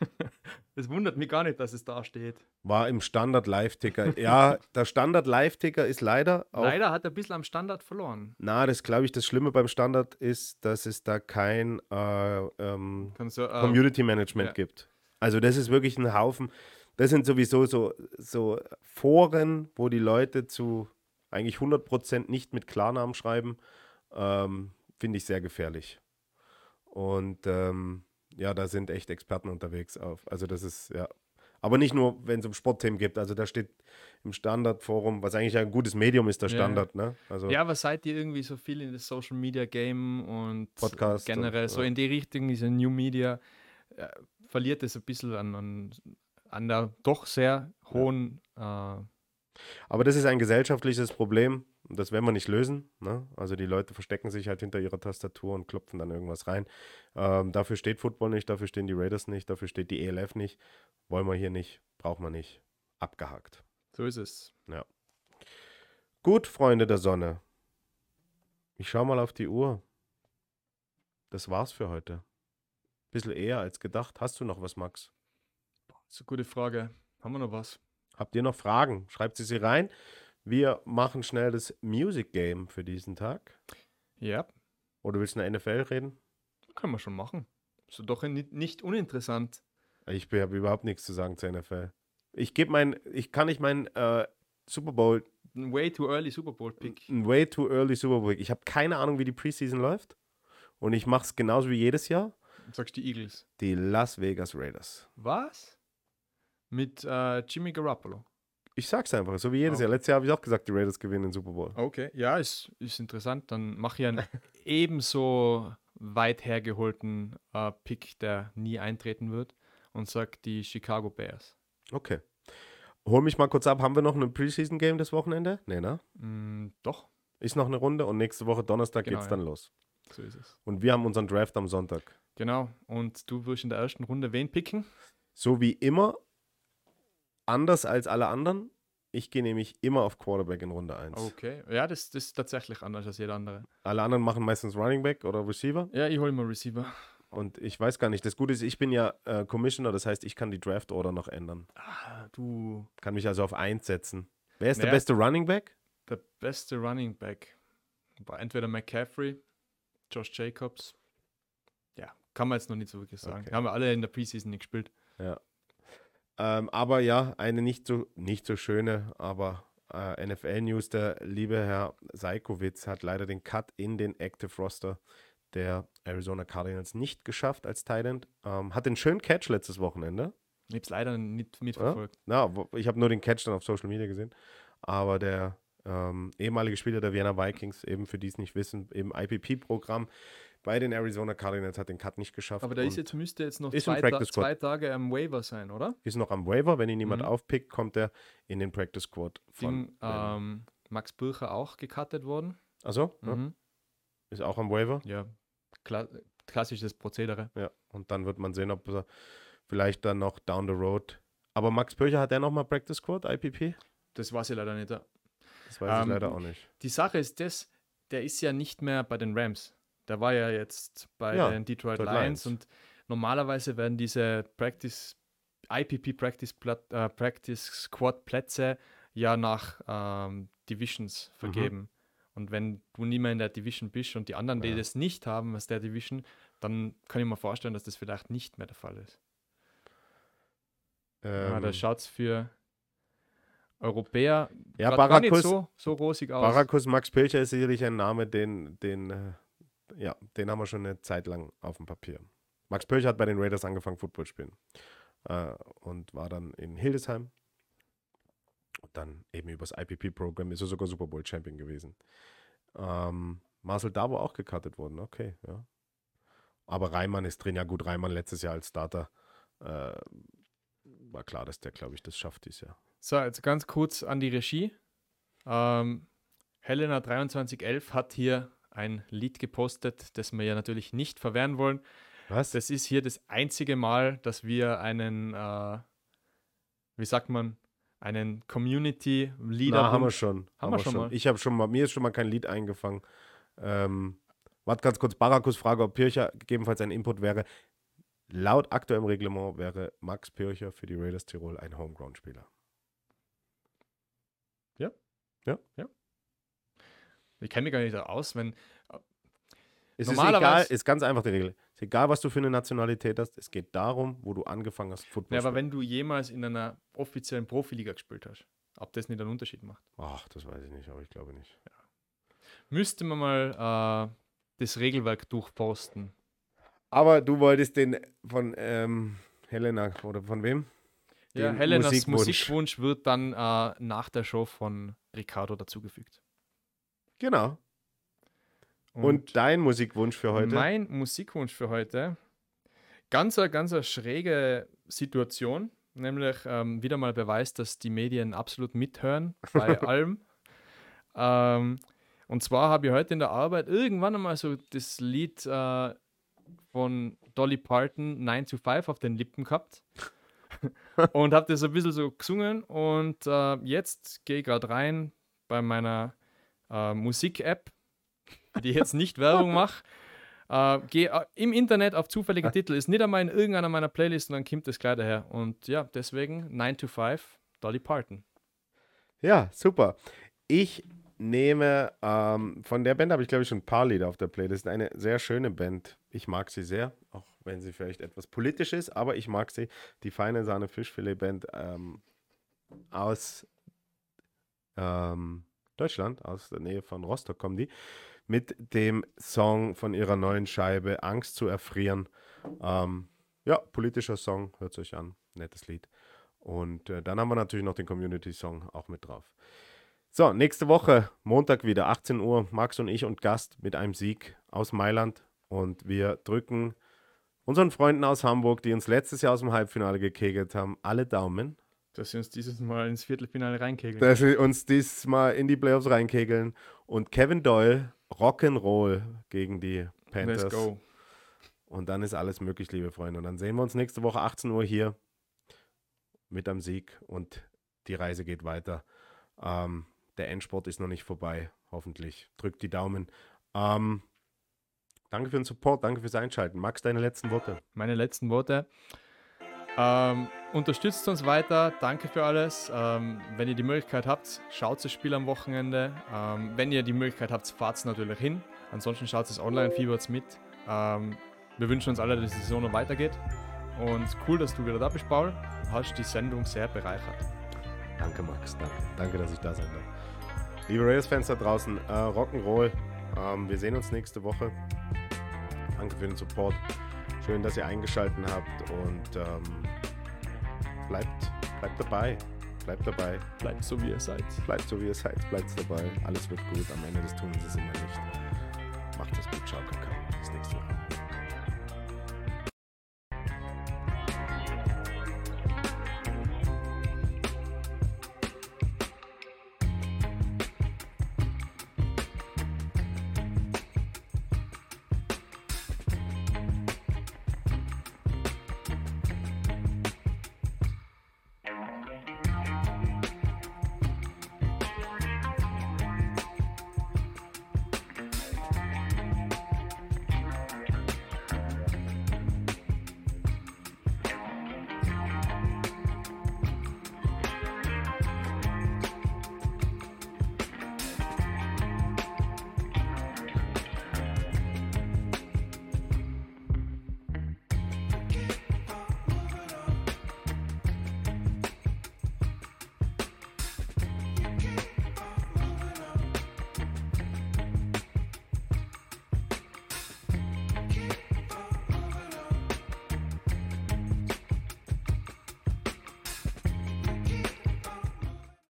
[laughs] Es wundert mich gar nicht, dass es da steht. War im Standard Live-Ticker. [laughs] ja, der Standard Live-Ticker ist leider. Auch, leider hat er ein bisschen am Standard verloren. Na, das glaube ich, das Schlimme beim Standard ist, dass es da kein äh, ähm, du, äh, Community Management ja. gibt. Also, das ist wirklich ein Haufen. Das sind sowieso so, so Foren, wo die Leute zu eigentlich 100% nicht mit Klarnamen schreiben. Ähm, Finde ich sehr gefährlich. Und. Ähm, ja, da sind echt Experten unterwegs auf. Also das ist, ja. Aber nicht nur, wenn es um Sportthemen geht. Also da steht im Standardforum, was eigentlich ein gutes Medium ist, der Ja. Standard. Ne? Also Ja, aber seid ihr irgendwie so viel in das Social Media Game und Podcast generell und, so ja. in die Richtung, diese New Media, äh, verliert es ein bisschen an, an, an der doch sehr hohen. Äh, Aber das ist ein gesellschaftliches Problem. und Das werden wir nicht lösen. Ne? Also die Leute verstecken sich halt hinter ihrer Tastatur und klopfen dann irgendwas rein. Ähm, dafür steht Football nicht, dafür stehen die Raiders nicht, dafür steht die ELF nicht. Wollen wir hier nicht, braucht man nicht. Abgehakt. so ist es. Gut, Freunde der Sonne. Ich schau mal auf die Uhr. Das war's für heute. Bisschen eher als gedacht. Hast du noch was, Max? Das ist eine gute Frage. Haben wir noch was? Habt ihr noch Fragen? Schreibt sie sie rein. Wir machen schnell das Music Game für diesen Tag. Ja, Oder willst du eine NFL reden? können wir schon machen. So doch nicht, uninteressant. Ich habe überhaupt nichts zu sagen zur NFL. Ich gebe mein, ich kann nicht meinen äh, Super Bowl, Ein way too early Super Bowl Pick. ein way too early Super Bowl. Ich habe keine Ahnung, wie die Preseason läuft. Und ich mache es genauso wie jedes Jahr. Sagst die Eagles. Die Las Vegas Raiders. Was? Mit äh, Jimmy Garoppolo. Ich sag's einfach, so wie jedes Okay. Jahr. Letztes Jahr habe ich auch gesagt, die Raiders gewinnen den Super Bowl. Okay, ja, ist, ist interessant. Dann mache ich einen [laughs] ebenso weit hergeholten äh, Pick, der nie eintreten wird und sag die Chicago Bears. Okay. Hol mich mal kurz ab. Haben wir noch ein Preseason-Game das Wochenende? Nee, ne? Mm, doch, Ist noch eine Runde und nächste Woche Donnerstag Genau, geht's ja. dann los. so ist es. Und wir haben unseren Draft am Sonntag. Genau. Und du wirst in der ersten Runde wen picken? So wie immer, anders als alle anderen. Ich gehe nämlich immer auf Quarterback in Runde 1. Okay. Ja, das, das ist tatsächlich anders als jeder andere. Alle anderen machen meistens Running Back oder Receiver. Ja, ich hole mal Receiver. Und ich weiß gar nicht. Das Gute ist, ich bin ja äh, Commissioner, das heißt, ich kann die Draft Order noch ändern. Ah, du, Kann mich also auf 1 setzen. Wer ist der Naja. beste Running Back? der beste Running Back. War entweder McCaffrey, Josh Jacobs. Ja, kann man jetzt noch nicht so wirklich sagen. Okay. Haben wir alle in der Preseason nicht gespielt. Ähm, aber ja, eine nicht so, nicht so schöne, aber äh, NFL-News. Der liebe Herr Seikowitz hat leider den Cut in den Active Roster der Arizona Cardinals nicht geschafft als Thailand. Ähm, hat den schönen Catch letztes Wochenende. Ich habe es leider nicht mitverfolgt. Na, wo- ich habe nur den Catch dann auf Social Media gesehen. Aber der ähm, ehemalige Spieler der Vienna Vikings, eben für die es nicht wissen, im IPP-Programm bei den Arizona Cardinals hat den Cut nicht geschafft. Aber der ist jetzt, müsste jetzt noch zwei, Ta zwei Tage am Waiver sein, oder? ist noch am Waiver. Wenn ihn niemand Mhm. aufpickt, kommt er in den Practice Squad von. Ding, ähm, Max Bircher auch gecuttet worden. also, ja, Mhm. ist auch am Waiver. Ja, kla klassisches Prozedere. Ja, und dann wird man sehen, ob er vielleicht dann noch down the road. Aber Max Pöcher hat der nochmal Practice Squad, IPP? Das weiß ich leider nicht. ja. Das weiß ich Ähm, leider auch nicht. Die Sache ist das, der ist ja nicht mehr bei den Rams. Der war ja jetzt bei Ja, den Detroit Detroit Lions Lions. und normalerweise werden diese Practice, IPP Practice, äh, Practice Squad Plätze ja nach ähm, Divisions Mhm. vergeben. Und wenn du nie mehr in der Division bist und die anderen, die Ja. das nicht haben aus der Division, dann kann ich mir vorstellen, dass das vielleicht nicht mehr der Fall ist. ja, da Ähm, schaut es für Europäer ja, gar nicht Barakus, so, so rosig aus. Barakus Max Pilcher ist sicherlich ein Name, den, den, äh, ja, den haben wir schon eine Zeit lang auf dem Papier. Max Pilcher hat bei den Raiders angefangen, Football spielen. Äh, und war dann in Hildesheim. Und dann eben übers IPP-Programm ist er sogar Super Bowl-Champion gewesen. Ähm, Marcel Dabo auch gecuttet worden, okay, ja. Aber Reimann ist drin, ja gut, Reimann letztes Jahr als Starter. Äh, war klar, dass der, glaube ich, das schafft dieses Jahr. So, jetzt ganz kurz an die Regie. Ähm, Helena 2311 hat hier ein Lied gepostet, das wir ja natürlich nicht verwehren wollen. Was? Das ist hier das einzige Mal, dass wir einen, äh, wie sagt man, einen Community Leader Na, haben wir schon. Haben wir schon mal. Ich habe schon mal, mir ist schon mal kein Lied eingefangen. Ähm, warte ganz kurz, Barakus Frage, ob Pircher gegebenenfalls ein Input wäre. Laut aktuellem Reglement wäre Max Pircher für die Raiders Tirol ein Homegrown-Spieler. Ich kenne mich gar nicht aus, wenn Es ist Normalerweise- egal, ist ganz einfach die Regel. Es ist egal, was du für eine Nationalität hast. Es geht darum, wo du angefangen hast, Football ja, zu aber wenn du jemals in einer offiziellen Profiliga gespielt hast, ob das nicht einen Unterschied macht. Ach, das weiß ich nicht, aber ich glaube nicht. Müsste man mal äh, das Regelwerk durchposten. Aber du wolltest den von ähm, Helena oder von wem? Ja, den Helenas Musikwunsch. Musikwunsch, wird dann äh, nach der Show von Ricardo dazugefügt. Genau. Und, dein Musikwunsch für heute? Mein Musikwunsch für heute. Ganz, ganz eine schräge Situation. Nämlich ähm, wieder mal Beweis, dass die Medien absolut mithören bei [laughs] allem. Ähm, und zwar habe ich heute in der Arbeit irgendwann einmal so das Lied äh, von Dolly Parton 9 to 5 auf den Lippen gehabt. [laughs] und habe das ein bisschen so gesungen. Und äh, jetzt gehe ich gerade rein bei meiner äh, Musik-App, die ich jetzt nicht Werbung [laughs] mache. Äh, Gehe äh, im Internet auf zufällige Titel, ist nicht einmal in irgendeiner meiner Playlists und dann kommt das gleich daher. Und ja, deswegen 9 to 5, Dolly Parton. Ja, super. Ich nehme, ähm, von der Band habe ich glaube ich schon ein paar Lieder auf der Playlist. Eine sehr schöne Band. Ich mag sie sehr, auch wenn sie vielleicht etwas politisch ist, aber ich mag sie. Die feine Sahne Fischfilet Band ähm, aus ähm, Deutschland, aus der Nähe von Rostock kommen die, mit dem Song von ihrer neuen Scheibe Angst zu erfrieren. Ähm, ja, politischer Song, hört es euch an, nettes Lied. Und äh, dann haben wir natürlich noch den Community-Song auch mit drauf. So, nächste Woche, Montag wieder, 18 Uhr, Max und ich und Gast mit einem Sieg aus Mailand. Und wir drücken unseren Freunden aus Hamburg, die uns letztes Jahr aus dem Halbfinale gekegelt haben, alle Daumen, Dass sie uns dieses Mal ins Viertelfinale reinkegeln. dass sie uns diesmal in die Playoffs reinkegeln. Und Kevin Doyle, Rock'n'Roll gegen die Panthers. Let's go. Und dann ist alles möglich, liebe Freunde. Und dann sehen wir uns nächste Woche 18 Uhr hier mit am Sieg und die Reise geht weiter. Ähm, der Endsport ist noch nicht vorbei, hoffentlich. Drückt die Daumen. Ähm, danke für den Support, danke fürs Einschalten. Max, deine letzten Worte. Meine letzten Worte. Ähm, unterstützt uns weiter, danke für alles. Ähm, wenn ihr die Möglichkeit habt, schaut das Spiel am Wochenende. Ähm, wenn ihr die Möglichkeit habt, fahrt natürlich hin. Ansonsten schaut es online, fiebert mit. Ähm, wir wünschen uns alle, dass die Saison noch weitergeht. Und cool, dass du wieder da bist, Paul. Du hast die Sendung sehr bereichert. Danke, Max. Danke. Danke, dass ich da sein darf. Liebe Raiders-Fans da draußen, äh, Rock'n'Roll. Ähm, wir sehen uns nächste Woche. Danke für den Support. Schön, dass ihr eingeschaltet habt und ähm, bleibt, bleibt dabei. Bleibt dabei. Bleibt so, wie ihr seid. Bleibt so, wie ihr seid. Bleibt dabei. Alles wird gut. Am Ende des Tunnels ist immer Licht. Macht es gut. Ciao, Kakao. Bis nächste Woche.